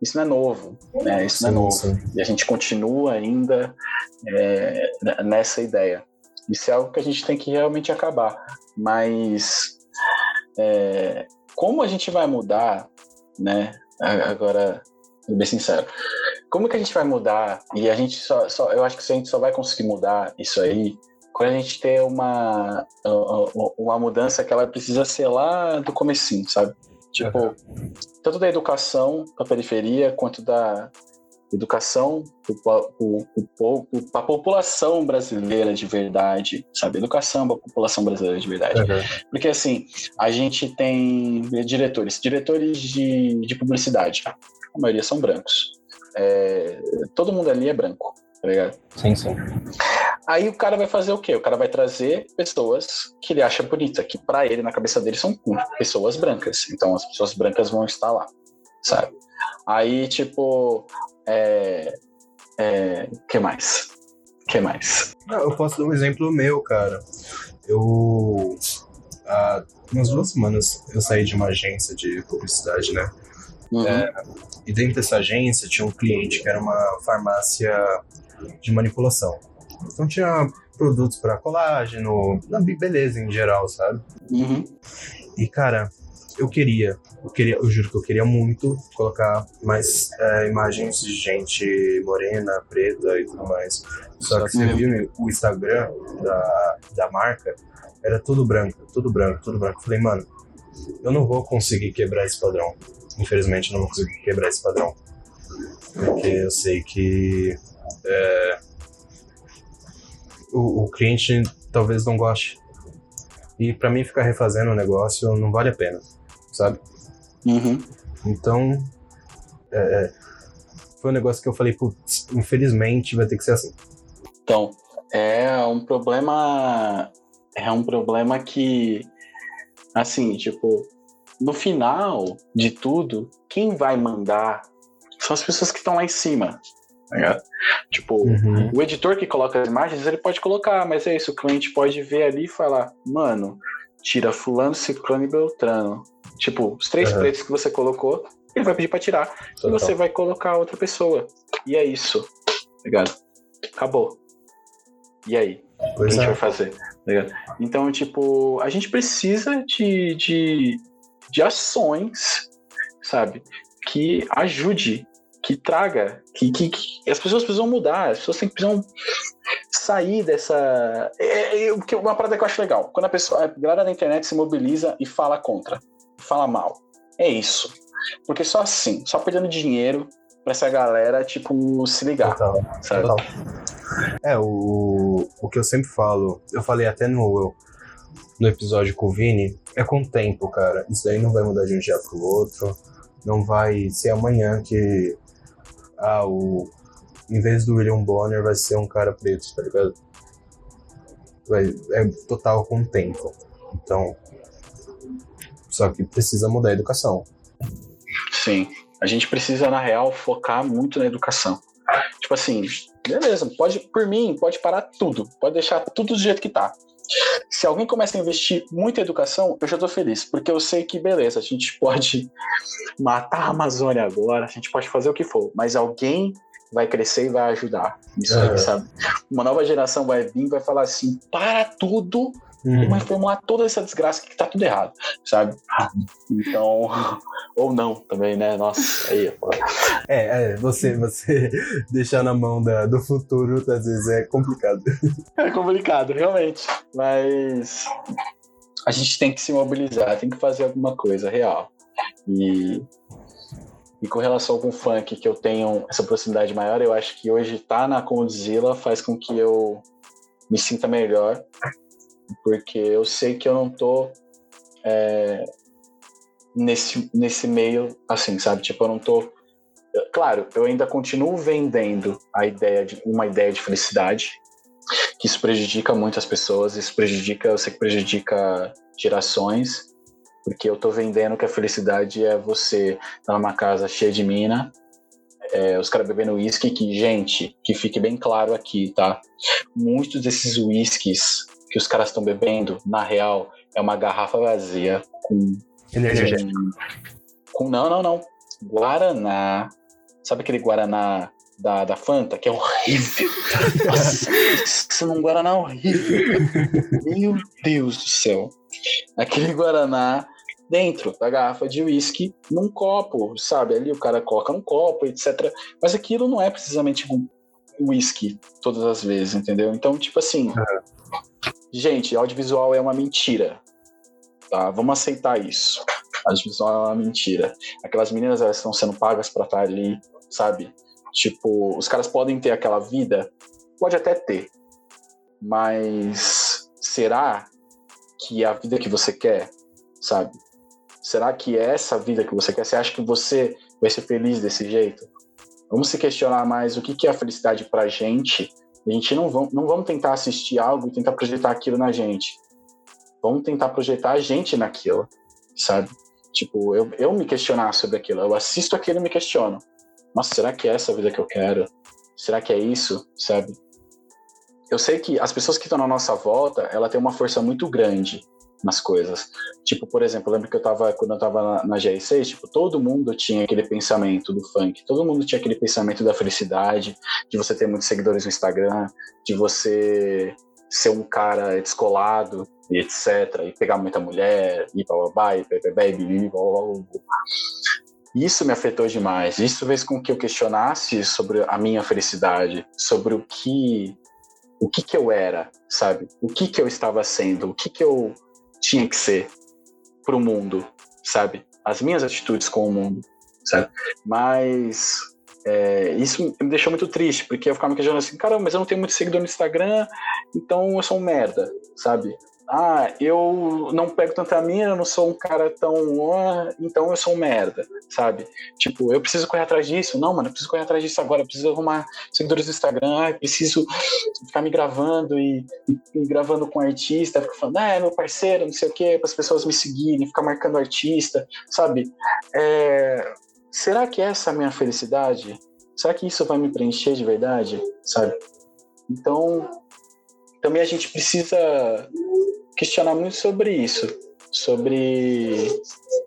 B: Isso não é novo, né? Isso não é novo.
C: sim.
B: E a gente continua ainda é, nessa ideia. Isso é algo que a gente tem que realmente acabar. Mas é, como a gente vai mudar, né? Agora, sendo bem sincero, como que a gente vai mudar? E a gente só, só eu acho que a gente só vai conseguir mudar isso aí quando a gente ter uma uma mudança que ela precisa ser lá do comecinho, sabe? Tipo, tanto da educação da periferia quanto da educação para a população brasileira de verdade, sabe? Educação para a população brasileira de verdade. Uhum. Porque, assim, a gente tem diretores, diretores de, de publicidade, a maioria são brancos. É, todo mundo ali é branco, tá ligado?
C: Sim, sim.
B: Aí o cara vai fazer o quê? O cara vai trazer pessoas que ele acha bonita, que para ele, na cabeça dele, são pessoas brancas. Então as pessoas brancas vão estar lá, sabe? Aí, tipo, é. é que mais? que mais?
C: Não, eu posso dar um exemplo meu, cara. Eu. Há umas duas semanas eu saí de uma agência de publicidade, né? Uhum. É, e dentro dessa agência tinha um cliente que era uma farmácia de manipulação. Então tinha produtos para colágeno, beleza em geral, sabe?
B: Uhum.
C: E cara, eu queria, eu queria, eu juro que eu queria muito colocar mais é, imagens de gente morena, preta e tudo mais. Só que você uhum. viu o Instagram da, da marca, era tudo branco, tudo branco, tudo branco. Eu falei, mano, eu não vou conseguir quebrar esse padrão. Infelizmente, eu não vou conseguir quebrar esse padrão. Porque eu sei que é, o, o cliente talvez não goste. E para mim ficar refazendo o negócio não vale a pena, sabe?
B: Uhum.
C: Então, é, é, foi um negócio que eu falei, putz, infelizmente vai ter que ser assim.
B: Então, é um problema. É um problema que, assim, tipo, no final de tudo, quem vai mandar são as pessoas que estão lá em cima. Tá tipo, uhum. o editor que coloca as imagens, ele pode colocar, mas é isso, o cliente pode ver ali e falar, mano, tira fulano, ciclano e beltrano. Tipo, os três uhum. pretos que você colocou, ele vai pedir pra tirar. Total. E você vai colocar outra pessoa. E é isso. Tá ligado? Acabou. E aí? Pois o que a gente é. vai fazer? Tá então, tipo, a gente precisa de, de, de ações, sabe? Que ajude que traga, que, que, que, as pessoas precisam mudar, as pessoas precisam sair dessa. É, é, uma parada que eu acho legal. Quando a pessoa, a galera da internet se mobiliza e fala contra, fala mal. É isso. Porque só assim, só perdendo dinheiro pra essa galera, tipo, se ligar. Total, sabe? Total.
C: É, o, o que eu sempre falo, eu falei até no, no episódio com o Vini, é com o tempo, cara. Isso daí não vai mudar de um dia pro outro. Não vai ser amanhã que ah, o, em vez do William Bonner vai ser um cara preto, tá ligado? Vai, é total com o tempo. Então, só que precisa mudar a educação.
B: Sim, a gente precisa, na real, focar muito na educação. Tipo assim, beleza, pode, por mim, pode parar tudo, pode deixar tudo do jeito que tá. Se alguém começa a investir muito em educação, eu já tô feliz, porque eu sei que, beleza, a gente pode (laughs) matar a Amazônia agora, a gente pode fazer o que for, mas alguém vai crescer e vai ajudar. Isso aí, sabe? Uma nova geração vai vir e vai falar assim: para tudo uhum. e vai formular toda essa desgraça que tá tudo errado, sabe? Então, (laughs) ou não também, né? Nossa, aí
C: é, (laughs) é você, você (laughs) deixar na mão da, do futuro às vezes é complicado.
B: É complicado, realmente. Mas a gente tem que se mobilizar, tem que fazer alguma coisa real. E, e com relação com o funk, que eu tenho essa proximidade maior, eu acho que hoje estar tá na Condzilla faz com que eu me sinta melhor porque eu sei que eu não tô é, nesse, nesse meio, assim, sabe? Tipo, eu não tô. Claro, eu ainda continuo vendendo a ideia de uma ideia de felicidade, que isso prejudica muitas pessoas, isso prejudica, eu sei que prejudica gerações, porque eu tô vendendo que a felicidade é você estar tá numa casa cheia de mina, é, os caras bebendo uísque, que, gente, que fique bem claro aqui, tá? Muitos desses uísques que os caras estão bebendo, na real, é uma garrafa vazia com.
C: Energético.
B: Com, com, não, não, não. Guaraná. Sabe aquele Guaraná da, da Fanta, que é horrível. (laughs) Nossa, isso é um Guaraná horrível. Meu Deus do céu. Aquele Guaraná dentro da garrafa de uísque num copo, sabe? Ali o cara coloca num copo, etc. Mas aquilo não é precisamente uísque todas as vezes, entendeu? Então, tipo assim, Gente, audiovisual é uma mentira. Tá? Vamos aceitar isso. A divisão é uma mentira. Aquelas meninas, elas estão sendo pagas para estar ali, sabe? Tipo, os caras podem ter aquela vida? Pode até ter. Mas será que é a vida que você quer, sabe? Será que é essa vida que você quer? Você acha que você vai ser feliz desse jeito? Vamos se questionar mais o que, que é a felicidade pra gente. A gente não vamos, não vamos tentar assistir algo e tentar projetar aquilo na gente. Vamos tentar projetar a gente naquilo, sabe? Tipo, eu, eu me questionar sobre aquilo. Eu assisto aquilo e me questiono. Nossa, será que é essa a vida que eu quero? Será que é isso, sabe? Eu sei que as pessoas que estão na nossa volta, ela tem uma força muito grande nas coisas. Tipo, por exemplo, eu lembro que eu tava, quando eu tava na, na GR6, tipo, todo mundo tinha aquele pensamento do funk, todo mundo tinha aquele pensamento da felicidade, de você ter muitos seguidores no Instagram, de você ser um cara descolado e etc, e pegar muita mulher, e bababá, e bebê, e Isso me afetou demais. Isso fez com que eu questionasse sobre a minha felicidade, sobre o que o que que eu era, sabe? O que que eu estava sendo, o que que eu tinha que ser para o mundo, sabe? As minhas atitudes com o mundo, sabe? Mas é, isso me deixou muito triste, porque eu ficava me questionando assim, cara, mas eu não tenho muito seguidor no Instagram, então eu sou um merda, sabe? Ah, eu não pego tanta mina, eu não sou um cara tão. Ah, então eu sou um merda, sabe? Tipo, eu preciso correr atrás disso. Não, mano, eu preciso correr atrás disso agora, eu preciso arrumar seguidores do Instagram, ah, preciso ficar me gravando e, e, gravando com artista, ficar falando, ah, é meu parceiro, não sei o quê, para as pessoas me seguirem, ficar marcando artista, sabe? É, será que essa é a minha felicidade? Será que isso vai me preencher de verdade, sabe? Então, também a gente precisa questionar muito sobre isso, sobre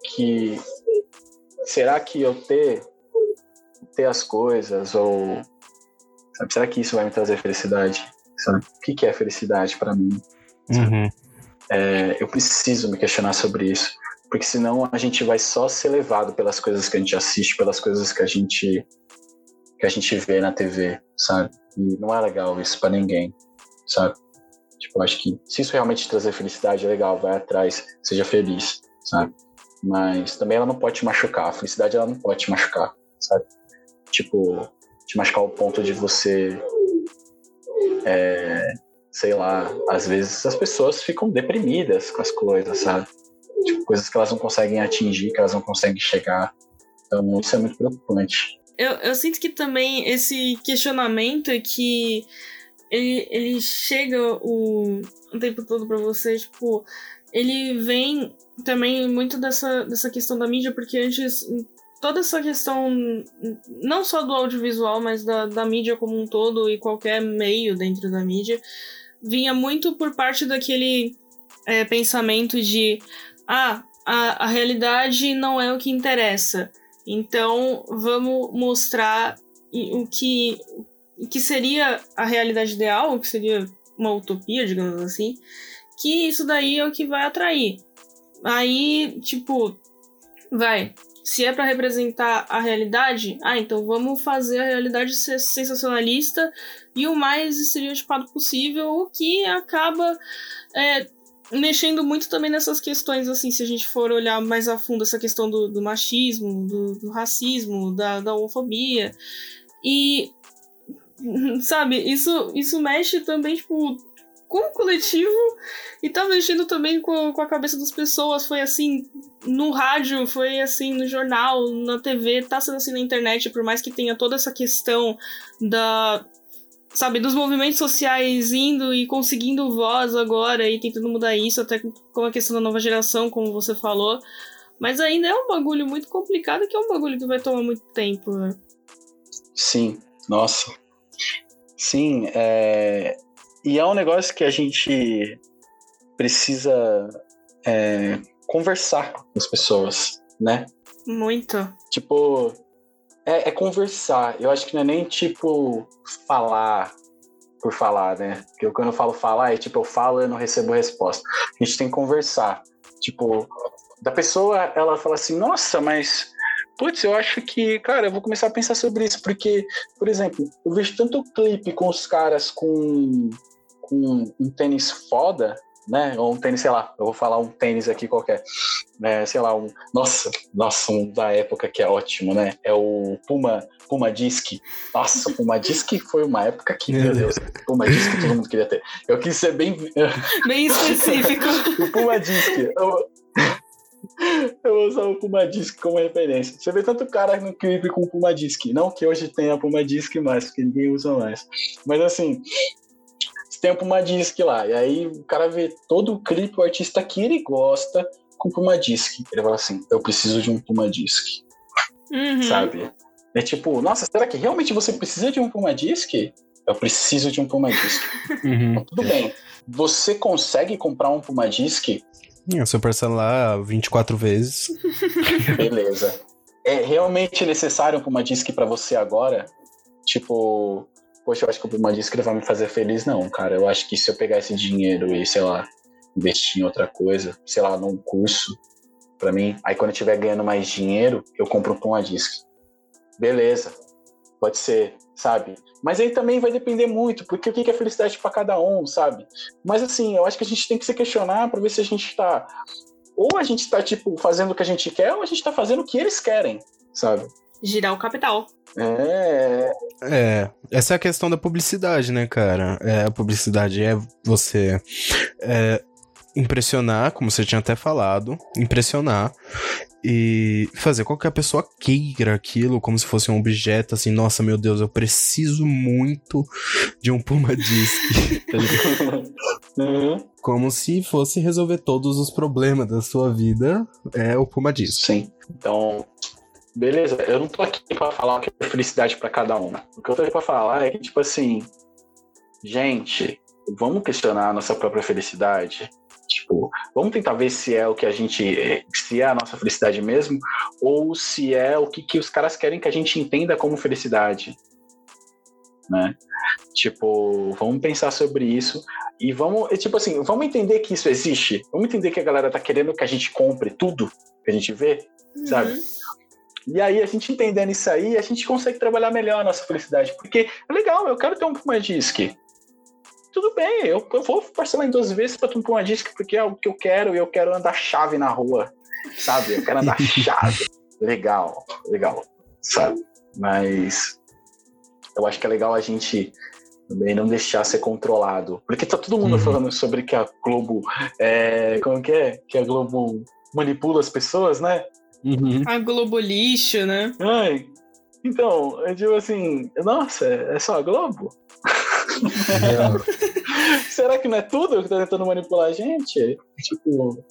B: que será que eu ter ter as coisas ou sabe, será que isso vai me trazer felicidade? Sabe? O que, que é felicidade para mim?
C: Uhum.
B: É, eu preciso me questionar sobre isso, porque senão a gente vai só ser levado pelas coisas que a gente assiste, pelas coisas que a gente que a gente vê na TV, sabe? E não é legal isso para ninguém, sabe? Tipo, acho que se isso realmente trazer felicidade, é legal, vai atrás, seja feliz, sabe? Mas também ela não pode te machucar. A felicidade, ela não pode te machucar, sabe? Tipo, te machucar ao ponto de você. É, sei lá, às vezes as pessoas ficam deprimidas com as coisas, sabe? Tipo, coisas que elas não conseguem atingir, que elas não conseguem chegar. Então, isso é muito preocupante.
A: Eu, eu sinto que também esse questionamento é que ele, ele chega o, o tempo todo para você, tipo, ele vem também muito dessa, dessa questão da mídia, porque antes toda essa questão, não só do audiovisual, mas da, da mídia como um todo e qualquer meio dentro da mídia, vinha muito por parte daquele é, pensamento de ah, a, a realidade não é o que interessa. Então vamos mostrar o que, que seria a realidade ideal, que seria uma utopia, digamos assim, que isso daí é o que vai atrair. Aí, tipo, vai. Se é para representar a realidade, ah, então vamos fazer a realidade ser sensacionalista e o mais estereotipado possível, o que acaba é, mexendo muito também nessas questões, assim, se a gente for olhar mais a fundo essa questão do, do machismo, do, do racismo, da, da homofobia. E (laughs) sabe, isso, isso mexe também, tipo, com o coletivo e tá mexendo também com, com a cabeça das pessoas. Foi assim no rádio, foi assim no jornal, na TV, tá sendo assim na internet, por mais que tenha toda essa questão da. Sabe, dos movimentos sociais indo e conseguindo voz agora e tentando mudar isso, até com a questão da nova geração, como você falou. Mas ainda é um bagulho muito complicado que é um bagulho que vai tomar muito tempo, né?
B: Sim, nossa. Sim, é... e é um negócio que a gente precisa é, conversar com as pessoas, né?
A: Muito.
B: Tipo, é, é, conversar. Eu acho que não é nem tipo falar por falar, né? Porque quando eu falo falar, é tipo, eu falo e eu não recebo resposta. A gente tem que conversar. Tipo, da pessoa, ela fala assim, nossa, mas Putz, eu acho que, cara, eu vou começar a pensar sobre isso, porque, por exemplo, eu vejo tanto clipe com os caras com, com um tênis foda, né? Ou um tênis, sei lá, eu vou falar um tênis aqui qualquer. é, sei lá, um. Nossa, nossa, um da época que é ótimo, né? É o Puma, Puma Disc. Nossa, o Puma Disc foi uma época que, meu Deus, Puma Disc todo mundo queria ter. Eu quis ser bem.
A: Bem específico. (laughs)
B: o Puma Disc. Eu, eu vou usar o Puma Disc como referência. Você vê tanto cara no clipe com o Puma Disc. Não que hoje tenha Puma Disc mais, porque ninguém usa mais. Mas assim, tem o Puma Disc lá. E aí o cara vê todo o clipe, o artista que ele gosta, com Puma Disc. Ele fala assim: eu preciso de um Puma Disc.
A: Uhum.
B: Sabe? É tipo, nossa, será que realmente você precisa de um Puma Disc? Eu preciso de um Puma Disc.
C: Uhum.
B: Então, tudo bem. Você consegue comprar um Puma Disc?
C: É, Se eu parcelar 24 vezes.
B: Beleza. É realmente necessário um Puma Disc pra você agora? Tipo, poxa, eu acho que o Puma Disc vai me fazer feliz. Não, cara. Eu acho que se eu pegar esse dinheiro e, sei lá, investir em outra coisa, sei lá, num curso, pra mim, aí quando eu estiver ganhando mais dinheiro, eu compro um Puma Disc. Beleza. Pode ser, sabe? Mas aí também vai depender muito, porque o que é felicidade pra cada um, sabe? Mas assim, eu acho que a gente tem que se questionar pra ver se a gente tá. Ou a gente tá, tipo, fazendo o que a gente quer, ou a gente tá fazendo o que eles querem, sabe?
A: Girar o capital.
B: É.
C: É, essa é a questão da publicidade, né, cara? É, a publicidade é você é, impressionar, como você tinha até falado, impressionar e fazer com que a pessoa queira aquilo como se fosse um objeto, assim, nossa, meu Deus, eu preciso muito de um Puma Disc, (laughs) tá?
B: Uhum.
C: Como se fosse resolver todos os problemas da sua vida, é o Puma Disc.
B: Sim. Então, beleza, eu não tô aqui pra falar o que é felicidade pra cada um. O que eu tô aqui pra falar é que, tipo assim, gente, vamos questionar a nossa própria felicidade. Tipo, vamos tentar ver se é o que a gente. se é a nossa felicidade mesmo, ou se é o que, que os caras querem que a gente entenda como felicidade. Né? Tipo, vamos pensar sobre isso e vamos, tipo assim, vamos entender que isso existe. Vamos entender que a galera tá querendo que a gente compre tudo que a gente vê, sabe?
A: Uhum.
B: E aí, a gente entendendo isso aí, a gente consegue trabalhar melhor a nossa felicidade. Porque é legal, eu quero ter um Puma Disc. Tudo bem, eu, eu vou parcelar em 12 vezes pra ter um Puma Disc, porque é o que eu quero, e eu quero andar chave na rua, sabe? Eu quero andar (laughs) chave. Legal, legal, sabe? Mas eu acho que é legal a gente também não deixar ser controlado. Porque tá todo mundo
C: Uhum.
B: falando sobre que a Globo. É, como que é? Que a Globo manipula as pessoas, né?
C: Uhum.
A: A Globo lixo, né?
B: Ai, então, eu digo assim, nossa, é só a Globo? (laughs) Será que não é tudo que tá tentando manipular a gente? Tipo.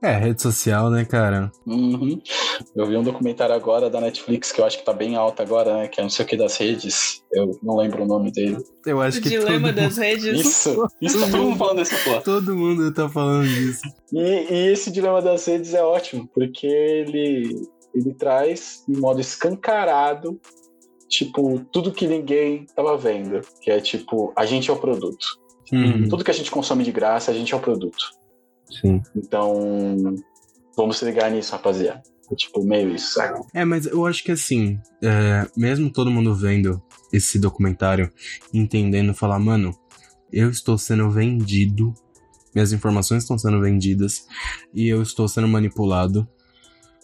C: É, rede social, né, cara?
B: uhum. Eu vi um documentário agora da Netflix que eu acho que tá bem alto agora, né? Que é não sei o que das redes. Eu não lembro o nome dele.
C: Eu acho
A: O
C: que
A: dilema
C: todo,
A: das redes.
B: Isso! Isso tá todo mundo falando dessa porra.
C: todo mundo tá falando disso.
B: E, e esse dilema das redes é ótimo, porque ele, ele traz de modo escancarado, tipo, tudo que ninguém tava vendo. Que é tipo, a gente é o produto.
C: Uhum.
B: Tudo que a gente consome de graça, a gente é o produto.
C: Sim.
B: Então, vamos se ligar nisso, rapaziada. É tipo, meio isso, sabe?
C: É, mas eu acho que assim, é, mesmo todo mundo vendo esse documentário, entendendo, falar, mano, eu estou sendo vendido, minhas informações estão sendo vendidas e eu estou sendo manipulado.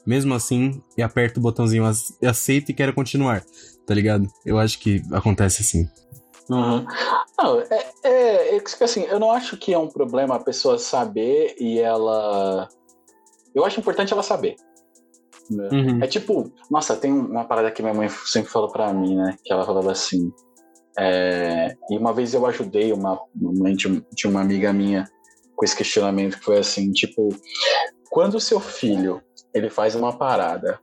C: Mesmo assim, e aperto o botãozinho ace- aceito e quero continuar, tá ligado? Eu acho que acontece assim.
B: Uhum. Não, é, é, é assim, eu não acho que é um problema a pessoa saber e ela. Eu acho importante ela saber. né? É tipo, nossa, tem uma parada que minha mãe sempre falou pra mim, né? Que ela falava assim. é, e uma vez eu ajudei uma, mãe de, de uma amiga minha com esse questionamento que foi assim, tipo, quando o seu filho ele faz uma parada,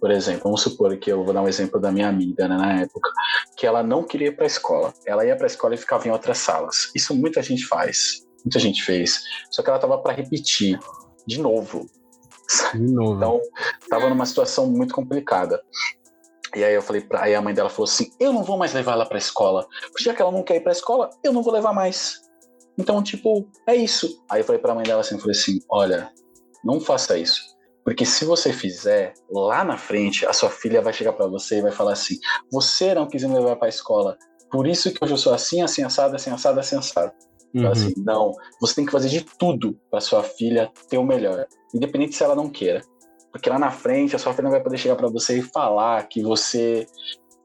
B: por exemplo, vamos supor que eu vou dar um exemplo da minha amiga, né, na época, que ela não queria ir pra escola. Ela ia pra escola e ficava em outras salas. Isso muita gente faz. Muita gente fez. Só que ela tava pra repetir de novo.
C: De novo.
B: Então, tava numa situação muito complicada. E aí eu falei pra. Aí a mãe dela falou assim: eu não vou mais levar ela pra escola. Porque já que ela não quer ir pra escola, eu não vou levar mais. Então, tipo, é isso. Aí eu falei pra mãe dela assim, eu falei assim, olha, não faça isso. Porque se você fizer, lá na frente, a sua filha vai chegar pra você e vai falar assim: você não quis me levar pra escola. Por isso que hoje eu sou assim, assim, assado, assim, assado, assim, assado. Uhum. Então, assim, não, você tem que fazer de tudo para sua filha ter o melhor, independente se ela não queira. Porque lá na frente a sua filha não vai poder chegar para você e falar que você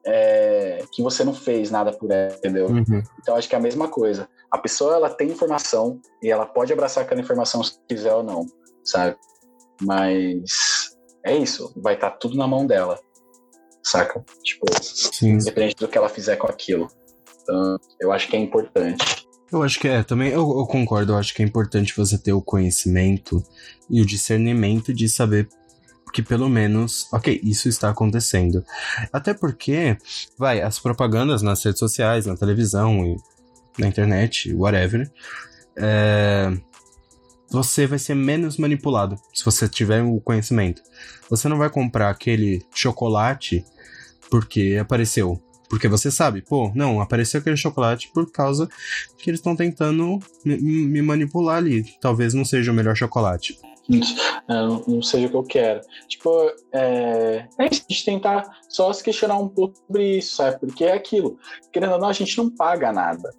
B: é, que você não fez nada por ela, entendeu? Uhum. Então acho que é a mesma coisa. A pessoa ela tem informação e ela pode abraçar aquela informação se quiser ou não, sabe? Mas é isso, vai estar tá tudo na mão dela, saca? Tipo, Sim. independente do que ela fizer com aquilo. Então, eu acho que é importante.
C: Eu acho que é, também eu, eu, concordo, eu acho que é importante você ter o conhecimento e o discernimento de saber que pelo menos, ok, isso está acontecendo. Até porque, vai, as propagandas nas redes sociais, na televisão e na internet, whatever, é, você vai ser menos manipulado se você tiver o conhecimento. Você não vai comprar aquele chocolate porque apareceu. Porque você sabe, pô, não, apareceu aquele chocolate por causa que eles estão tentando me, me manipular ali. Talvez não seja o melhor chocolate.
B: É, não, não seja o que eu quero. Tipo, é, é isso, a gente tentar só se questionar um pouco sobre isso, sabe? Porque é aquilo. Querendo ou não, a gente não paga nada.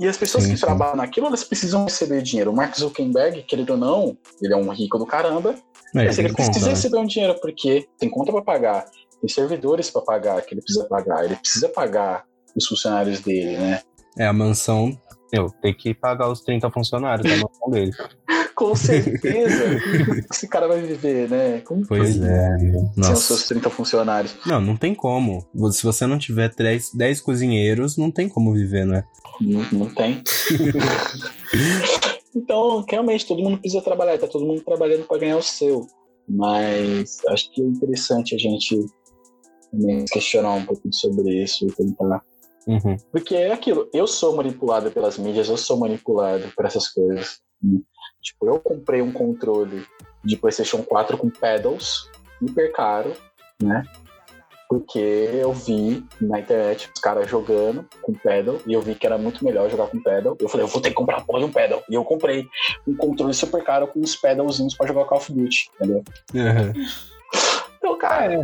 B: E as pessoas sim, que sim. trabalham naquilo, elas precisam receber dinheiro. O Mark Zuckerberg, querendo ou não, ele é um rico do caramba. É, ele, ele precisa conta, né? receber um dinheiro, porque tem conta para pagar, tem servidores para pagar que ele precisa pagar, ele precisa pagar os funcionários dele, né?
C: É, a mansão, eu, tem que pagar os 30 funcionários da mansão dele. (laughs)
B: Com (laughs) certeza. Esse cara vai viver, né?
C: Como pois é.
B: São os seus 30 funcionários.
C: Não, não tem como. Se você não tiver 10, 10 cozinheiros, não tem como viver, né?
B: Não, não tem. (laughs) então, realmente, todo mundo precisa trabalhar. Tá todo mundo trabalhando para ganhar o seu. Mas acho que é interessante a gente questionar um pouco sobre isso e tentar Uhum. Porque é aquilo, eu sou manipulado pelas mídias, eu sou manipulado por essas coisas. Tipo, eu comprei um controle de PlayStation 4 com pedals, hiper caro, né? Porque eu vi na internet os caras jogando com pedal e eu vi que era muito melhor jogar com pedal. Eu falei, eu vou ter que comprar a porra de um pedal. E eu comprei um controle super caro com uns pedalzinhos pra jogar Call of Duty, entendeu? Uhum. Então, cara. É.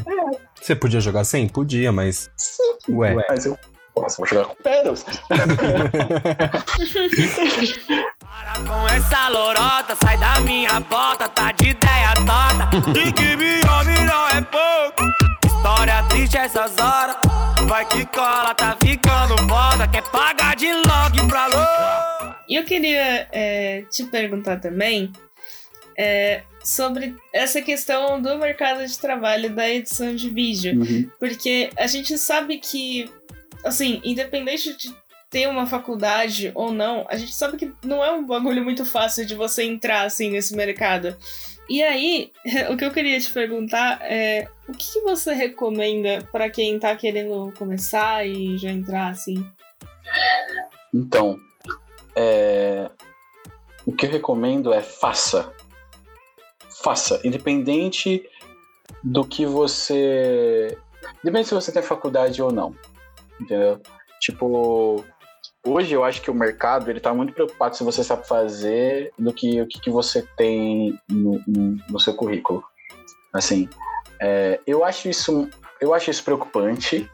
C: Você podia jogar sem? Podia, mas.
B: Sim, Ué. Mas eu nossa, vou jogar com pedras. (laughs) (laughs) (laughs) Para com essa lorota, sai da minha bota, tá de ideia tota. E que me
A: ouve não é pouco. História triste essas horas. Vai que cola, tá ficando foda. Quer pagar de log pra louco. E eu queria é, te perguntar também é, sobre essa questão do mercado de trabalho da edição de vídeo. Uhum. Porque a gente sabe que assim, independente de ter uma faculdade ou não, a gente sabe que não é um bagulho muito fácil de você entrar assim nesse mercado. E aí, (laughs) o que eu queria te perguntar é o que você recomenda para quem tá querendo começar e já entrar assim?
B: Então, é... o que eu recomendo é faça. Faça, independente do que você. Independente se você tem faculdade ou não entendeu? Tipo, hoje eu acho que o mercado ele tá muito preocupado se você sabe fazer do que o que, que você tem no, no, no seu currículo. Assim, é, eu acho isso eu acho isso preocupante,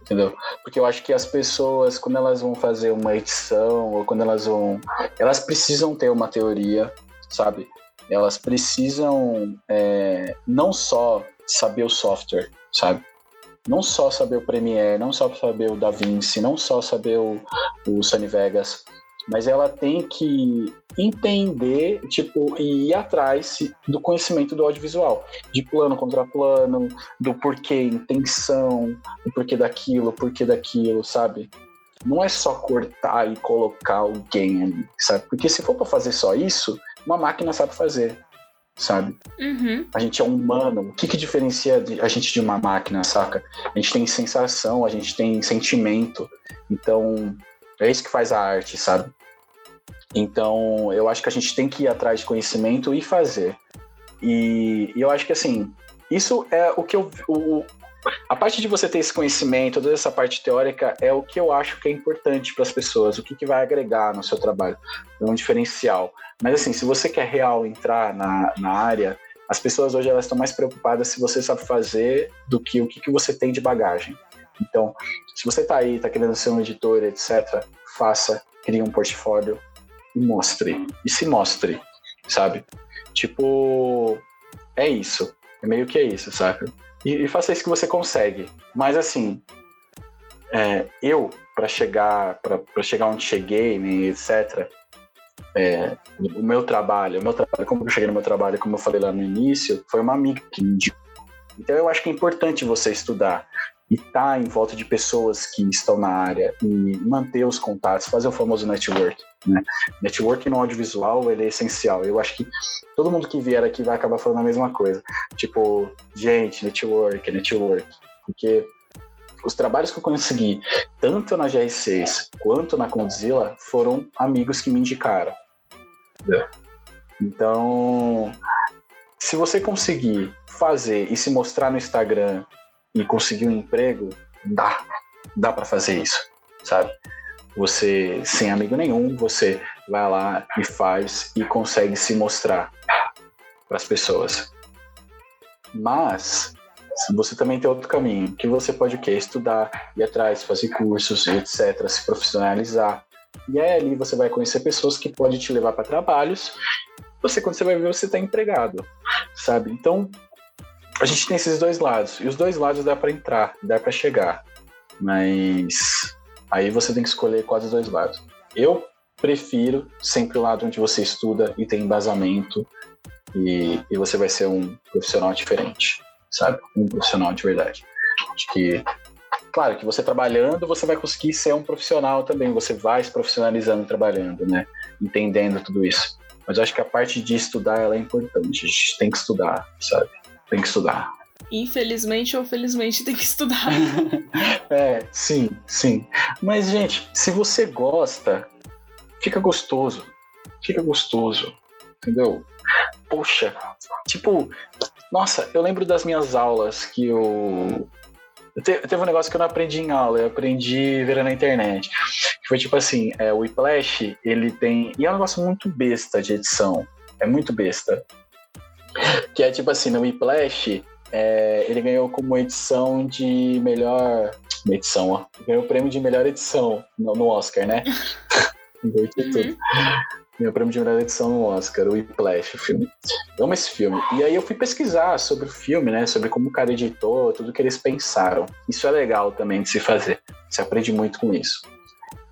B: entendeu? Porque eu acho que as pessoas quando elas vão fazer uma edição ou quando elas vão, elas precisam ter uma teoria, sabe? Elas precisam é, não só saber o software, sabe? Não só saber o Premiere, não só saber o DaVinci, não só saber o, o Sony Vegas, mas ela tem que entender, tipo, e ir atrás do conhecimento do audiovisual, de plano contra plano, do porquê, intenção, o porquê daquilo, o porquê daquilo, sabe? Não é só cortar e colocar alguém ali, sabe? Porque se for para fazer só isso, uma máquina sabe fazer sabe? Uhum. A gente é humano. O que, que diferencia a gente de uma máquina, saca? A gente tem sensação, a gente tem sentimento. Então, é isso que faz a arte, sabe? Então, eu acho que a gente tem que ir atrás de conhecimento e fazer. E, e eu acho que, assim, isso é o que eu. O, a parte de você ter esse conhecimento, toda essa parte teórica, é o que eu acho que é importante para as pessoas, o que, que vai agregar no seu trabalho, é um diferencial. Mas assim, se você quer real entrar na, na área, as pessoas hoje elas estão mais preocupadas se você sabe fazer do que o que, que você tem de bagagem. Então, se você está aí, está querendo ser um editor, etc., faça, crie um portfólio, e mostre. E se mostre, sabe? Tipo, é isso. É meio que é isso, saca? E, e faça isso que você consegue. Mas assim, é, eu, para chegar para chegar onde cheguei, né, etc., é, o meu trabalho, o meu trabalho, como eu cheguei no meu trabalho, como eu falei lá no início, foi uma amiga que me indicou. Então eu acho que é importante você estudar e estar tá em volta de pessoas que estão na área e manter os contatos, fazer o famoso network. Né? Network no audiovisual ele é essencial. Eu acho que todo mundo que vier aqui vai acabar falando a mesma coisa. Tipo, gente, network, network. Porque os trabalhos que eu consegui, tanto na GR6 quanto na Condzilla, foram amigos que me indicaram. Então, se você conseguir fazer e se mostrar no Instagram e conseguir um emprego, dá. Dá para fazer isso, sabe? Você, sem amigo nenhum, você vai lá e faz e consegue se mostrar para as pessoas. Mas você também tem outro caminho, que você pode o quê? Estudar, ir atrás, fazer cursos, etc., se profissionalizar. E aí ali você vai conhecer pessoas que podem te levar para trabalhos. Você, quando você vai ver, você está empregado, sabe? Então, a gente tem esses dois lados. E os dois lados dá para entrar, dá para chegar. Mas aí você tem que escolher quais os dois lados. Eu prefiro sempre o lado onde você estuda e tem embasamento e, e você vai ser um profissional diferente sabe? Um profissional de verdade. Acho que, claro, que você trabalhando, você vai conseguir ser um profissional também, você vai se profissionalizando trabalhando, né? Entendendo tudo isso. Mas eu acho que a parte de estudar, ela é importante. A gente tem que estudar, sabe? Tem que estudar.
A: Infelizmente ou felizmente tem que estudar. (laughs)
B: é, sim, sim. Mas, gente, se você gosta, fica gostoso. Fica gostoso. Entendeu? Poxa, tipo, nossa, eu lembro das minhas aulas que eu. eu te, teve um negócio que eu não aprendi em aula, eu aprendi vendo na internet. Que foi tipo assim: é, o Whiplash, ele tem. E é um negócio muito besta de edição. É muito besta. Que é tipo assim: no Whiplash, é, ele ganhou como edição de melhor. Edição, ó. Ganhou o prêmio de melhor edição no, no Oscar, né? (laughs) Inverti uhum. tudo. Meu prêmio de melhor edição no Oscar, o Whiplash, o filme. Eu amo esse filme. E aí eu fui pesquisar sobre o filme, né? Sobre como o cara editou, tudo que eles pensaram. Isso é legal também de se fazer. Você aprende muito com isso.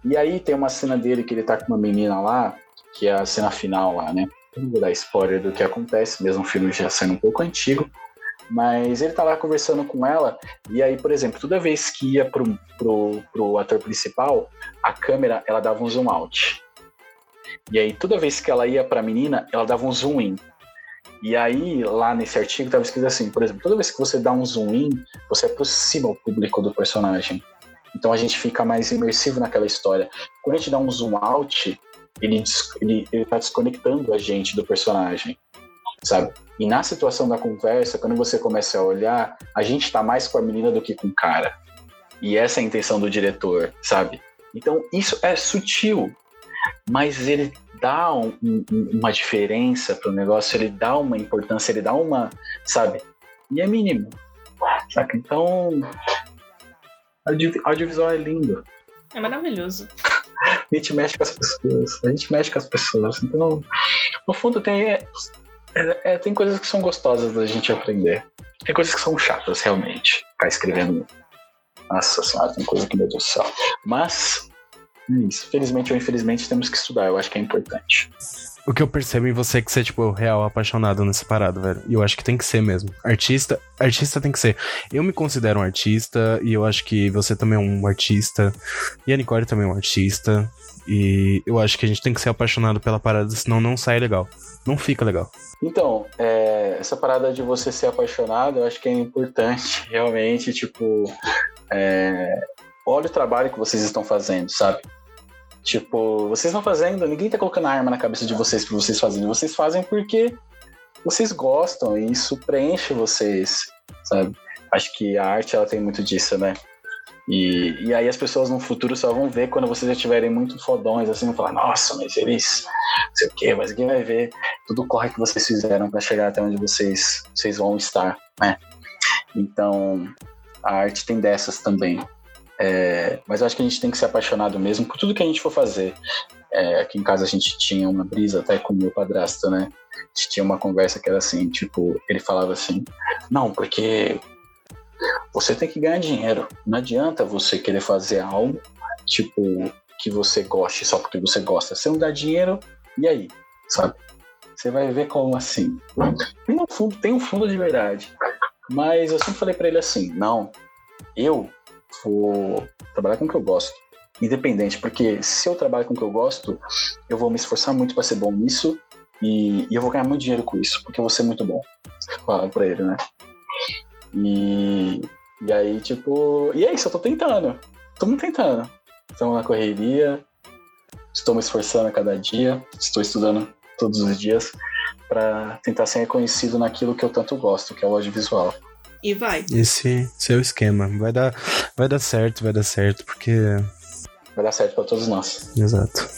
B: E aí tem uma cena dele que ele tá com uma menina lá, que é a cena final lá, né? Não vou dar spoiler do que acontece, mesmo o filme já sendo um pouco antigo. Mas ele tá lá conversando com ela, e aí, por exemplo, toda vez que ia pro, pro, pro ator principal, a câmera ela dava um zoom out. E aí, toda vez que ela ia para a menina, ela dava um zoom in. E aí, lá nesse artigo, estava escrito assim: por exemplo, toda vez que você dá um zoom in, você aproxima o público do personagem. Então a gente fica mais imersivo naquela história. Quando a gente dá um zoom out, ele, ele, ele tá desconectando a gente do personagem, sabe? E na situação da conversa, quando você começa a olhar, a gente tá mais com a menina do que com o cara. E essa é a intenção do diretor, sabe? Então isso é sutil, mas ele dá um, um, uma diferença pro negócio, ele dá uma importância, ele dá uma, sabe? E é mínimo, saca? Então, audiovisual é lindo.
A: É maravilhoso.
B: A gente mexe com as pessoas, a gente mexe com as pessoas. Então, no fundo, tem, é, é, tem coisas que são gostosas da gente aprender. Tem coisas que são chatas, realmente. Ficar escrevendo. Nossa senhora, tem coisa que, meu Deus do céu. Mas, é isso. Felizmente ou infelizmente temos que estudar, eu acho que é importante.
C: O que eu percebo em você é que você é, tipo, real apaixonado nessa parada, velho. E eu acho que tem que ser mesmo. Artista, artista tem que ser. Eu me considero um artista e eu acho que você também é um artista. E a Nicole também é um artista. E eu acho que a gente tem que ser apaixonado pela parada, senão não sai legal. Não fica legal.
B: Então, é, essa parada de você ser apaixonado, eu acho que é importante, (laughs) realmente, tipo. É, olha o trabalho que vocês estão fazendo, sabe? Tipo, vocês estão fazendo, ninguém tá colocando arma na cabeça de vocês para vocês fazerem. Vocês fazem porque vocês gostam e isso preenche vocês, sabe? Acho que a arte ela tem muito disso, né? E, e aí as pessoas no futuro só vão ver quando vocês já estiverem muito fodões, assim, vão falar, nossa, mas eles, não sei o quê, mas ninguém vai ver tudo o corre que vocês fizeram para chegar até onde vocês, vocês vão estar, né? Então, a arte tem dessas também. É, mas eu acho que a gente tem que ser apaixonado mesmo por tudo que a gente for fazer. é, aqui em casa a gente tinha uma brisa até com o meu padrasto, né? A gente tinha uma conversa que era assim, tipo, ele falava assim, não, porque você tem que ganhar dinheiro. Não adianta você querer fazer algo, tipo, que você goste só porque você gosta. Você não dá dinheiro, e aí? Sabe? Você vai ver como assim. Tem um fundo, tem um fundo de verdade. Mas eu sempre falei para ele assim, não, eu vou trabalhar com o que eu gosto. Independente, porque se eu trabalho com o que eu gosto, eu vou me esforçar muito para ser bom nisso e, e, eu vou ganhar muito dinheiro com isso, porque eu vou ser muito bom. Fala pra ele, né? E, e aí, tipo, e é isso, eu tô tentando. Tô tentando. Estamos na correria, estou me esforçando a cada dia, estou estudando todos os dias para tentar ser reconhecido naquilo que eu tanto gosto, que é o audiovisual.
A: E vai.
C: Esse, esse é o esquema. Vai dar, vai dar certo, vai dar certo, porque.
B: Vai dar certo para todos nós.
C: Exato.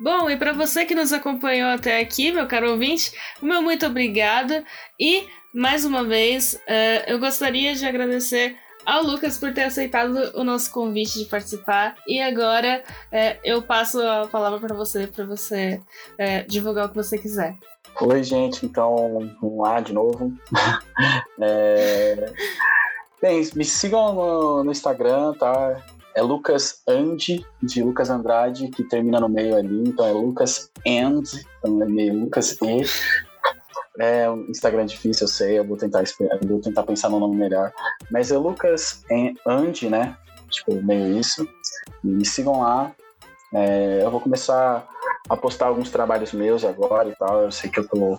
A: Bom, e para você que nos acompanhou até aqui, meu caro ouvinte, o meu muito obrigado. E, mais uma vez, uh, eu gostaria de agradecer ao Lucas por ter aceitado o nosso convite de participar. E agora uh, eu passo a palavra para você, para você uh, divulgar o que você quiser.
B: Oi, gente. Então, vamos lá de novo. (laughs) é... Bem, me sigam no, no Instagram, tá? é Lucas Andy, de Lucas Andrade, que termina no meio ali, então é Lucas And, então é meio Lucas E. É um Instagram difícil, eu sei, eu vou tentar, eu vou tentar pensar no nome melhor. Mas é Lucas Andy, né? Tipo, meio isso. Me sigam lá. É, eu vou começar a postar alguns trabalhos meus agora e tal. Eu sei que eu tô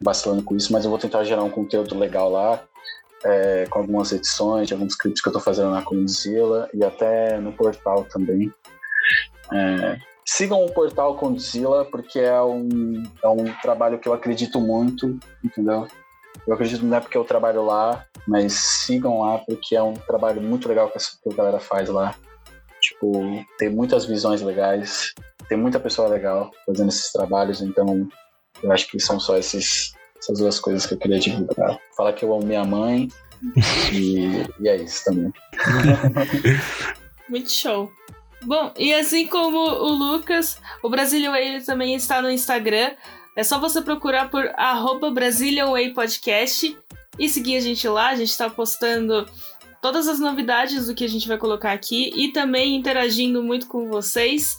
B: vacilando com isso, mas eu vou tentar gerar um conteúdo legal lá é, com algumas edições alguns clipes que eu estou fazendo na Condzilla e até no portal também. É, sigam o portal Condzilla porque é um, é um trabalho que eu acredito muito, entendeu? Eu acredito não é porque eu trabalho lá, mas sigam lá porque é um trabalho muito legal que a galera faz lá. Tipo, tem muitas visões legais, tem muita pessoa legal fazendo esses trabalhos, então eu acho que são só esses essas duas coisas que eu queria divulgar. Falar que eu amo minha mãe e, e é isso também. (laughs)
A: Muito show. Bom, e assim como o Lucas, o Brazilian Way também está no Instagram. É só você procurar por arroba Way Podcast e seguir a gente lá. A gente está postando todas as novidades do que a gente vai colocar aqui e também interagindo muito com vocês.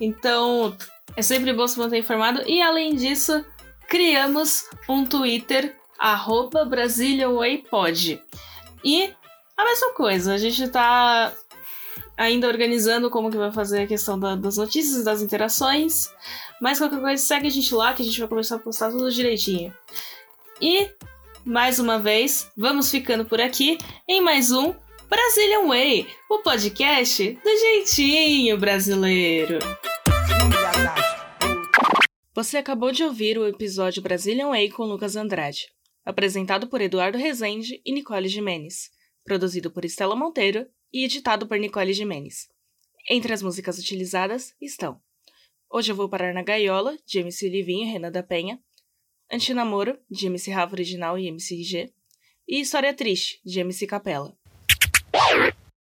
A: Então, é sempre bom se manter informado. E além disso, criamos um Twitter, arroba. E a mesma coisa, a gente tá ainda organizando como que vai fazer a questão da, das notícias, das interações. Mas qualquer coisa, segue a gente lá que a gente vai começar a postar tudo direitinho. E, mais uma vez, vamos ficando por aqui em mais um Brazilian Way, o podcast do jeitinho brasileiro. Você acabou de ouvir o episódio Brazilian Way com Lucas Andrade, apresentado por Eduardo Rezende e Nicole Jimenez, produzido por Estela Monteiro e editado por Nicole Jimenez. Entre as músicas utilizadas estão Hoje Eu Vou Parar na Gaiola, de MC Livinho e Renan da Penha, Antinamoro, de MC Rafa Original e MC G, e História Triste, de MC Capela. Bye.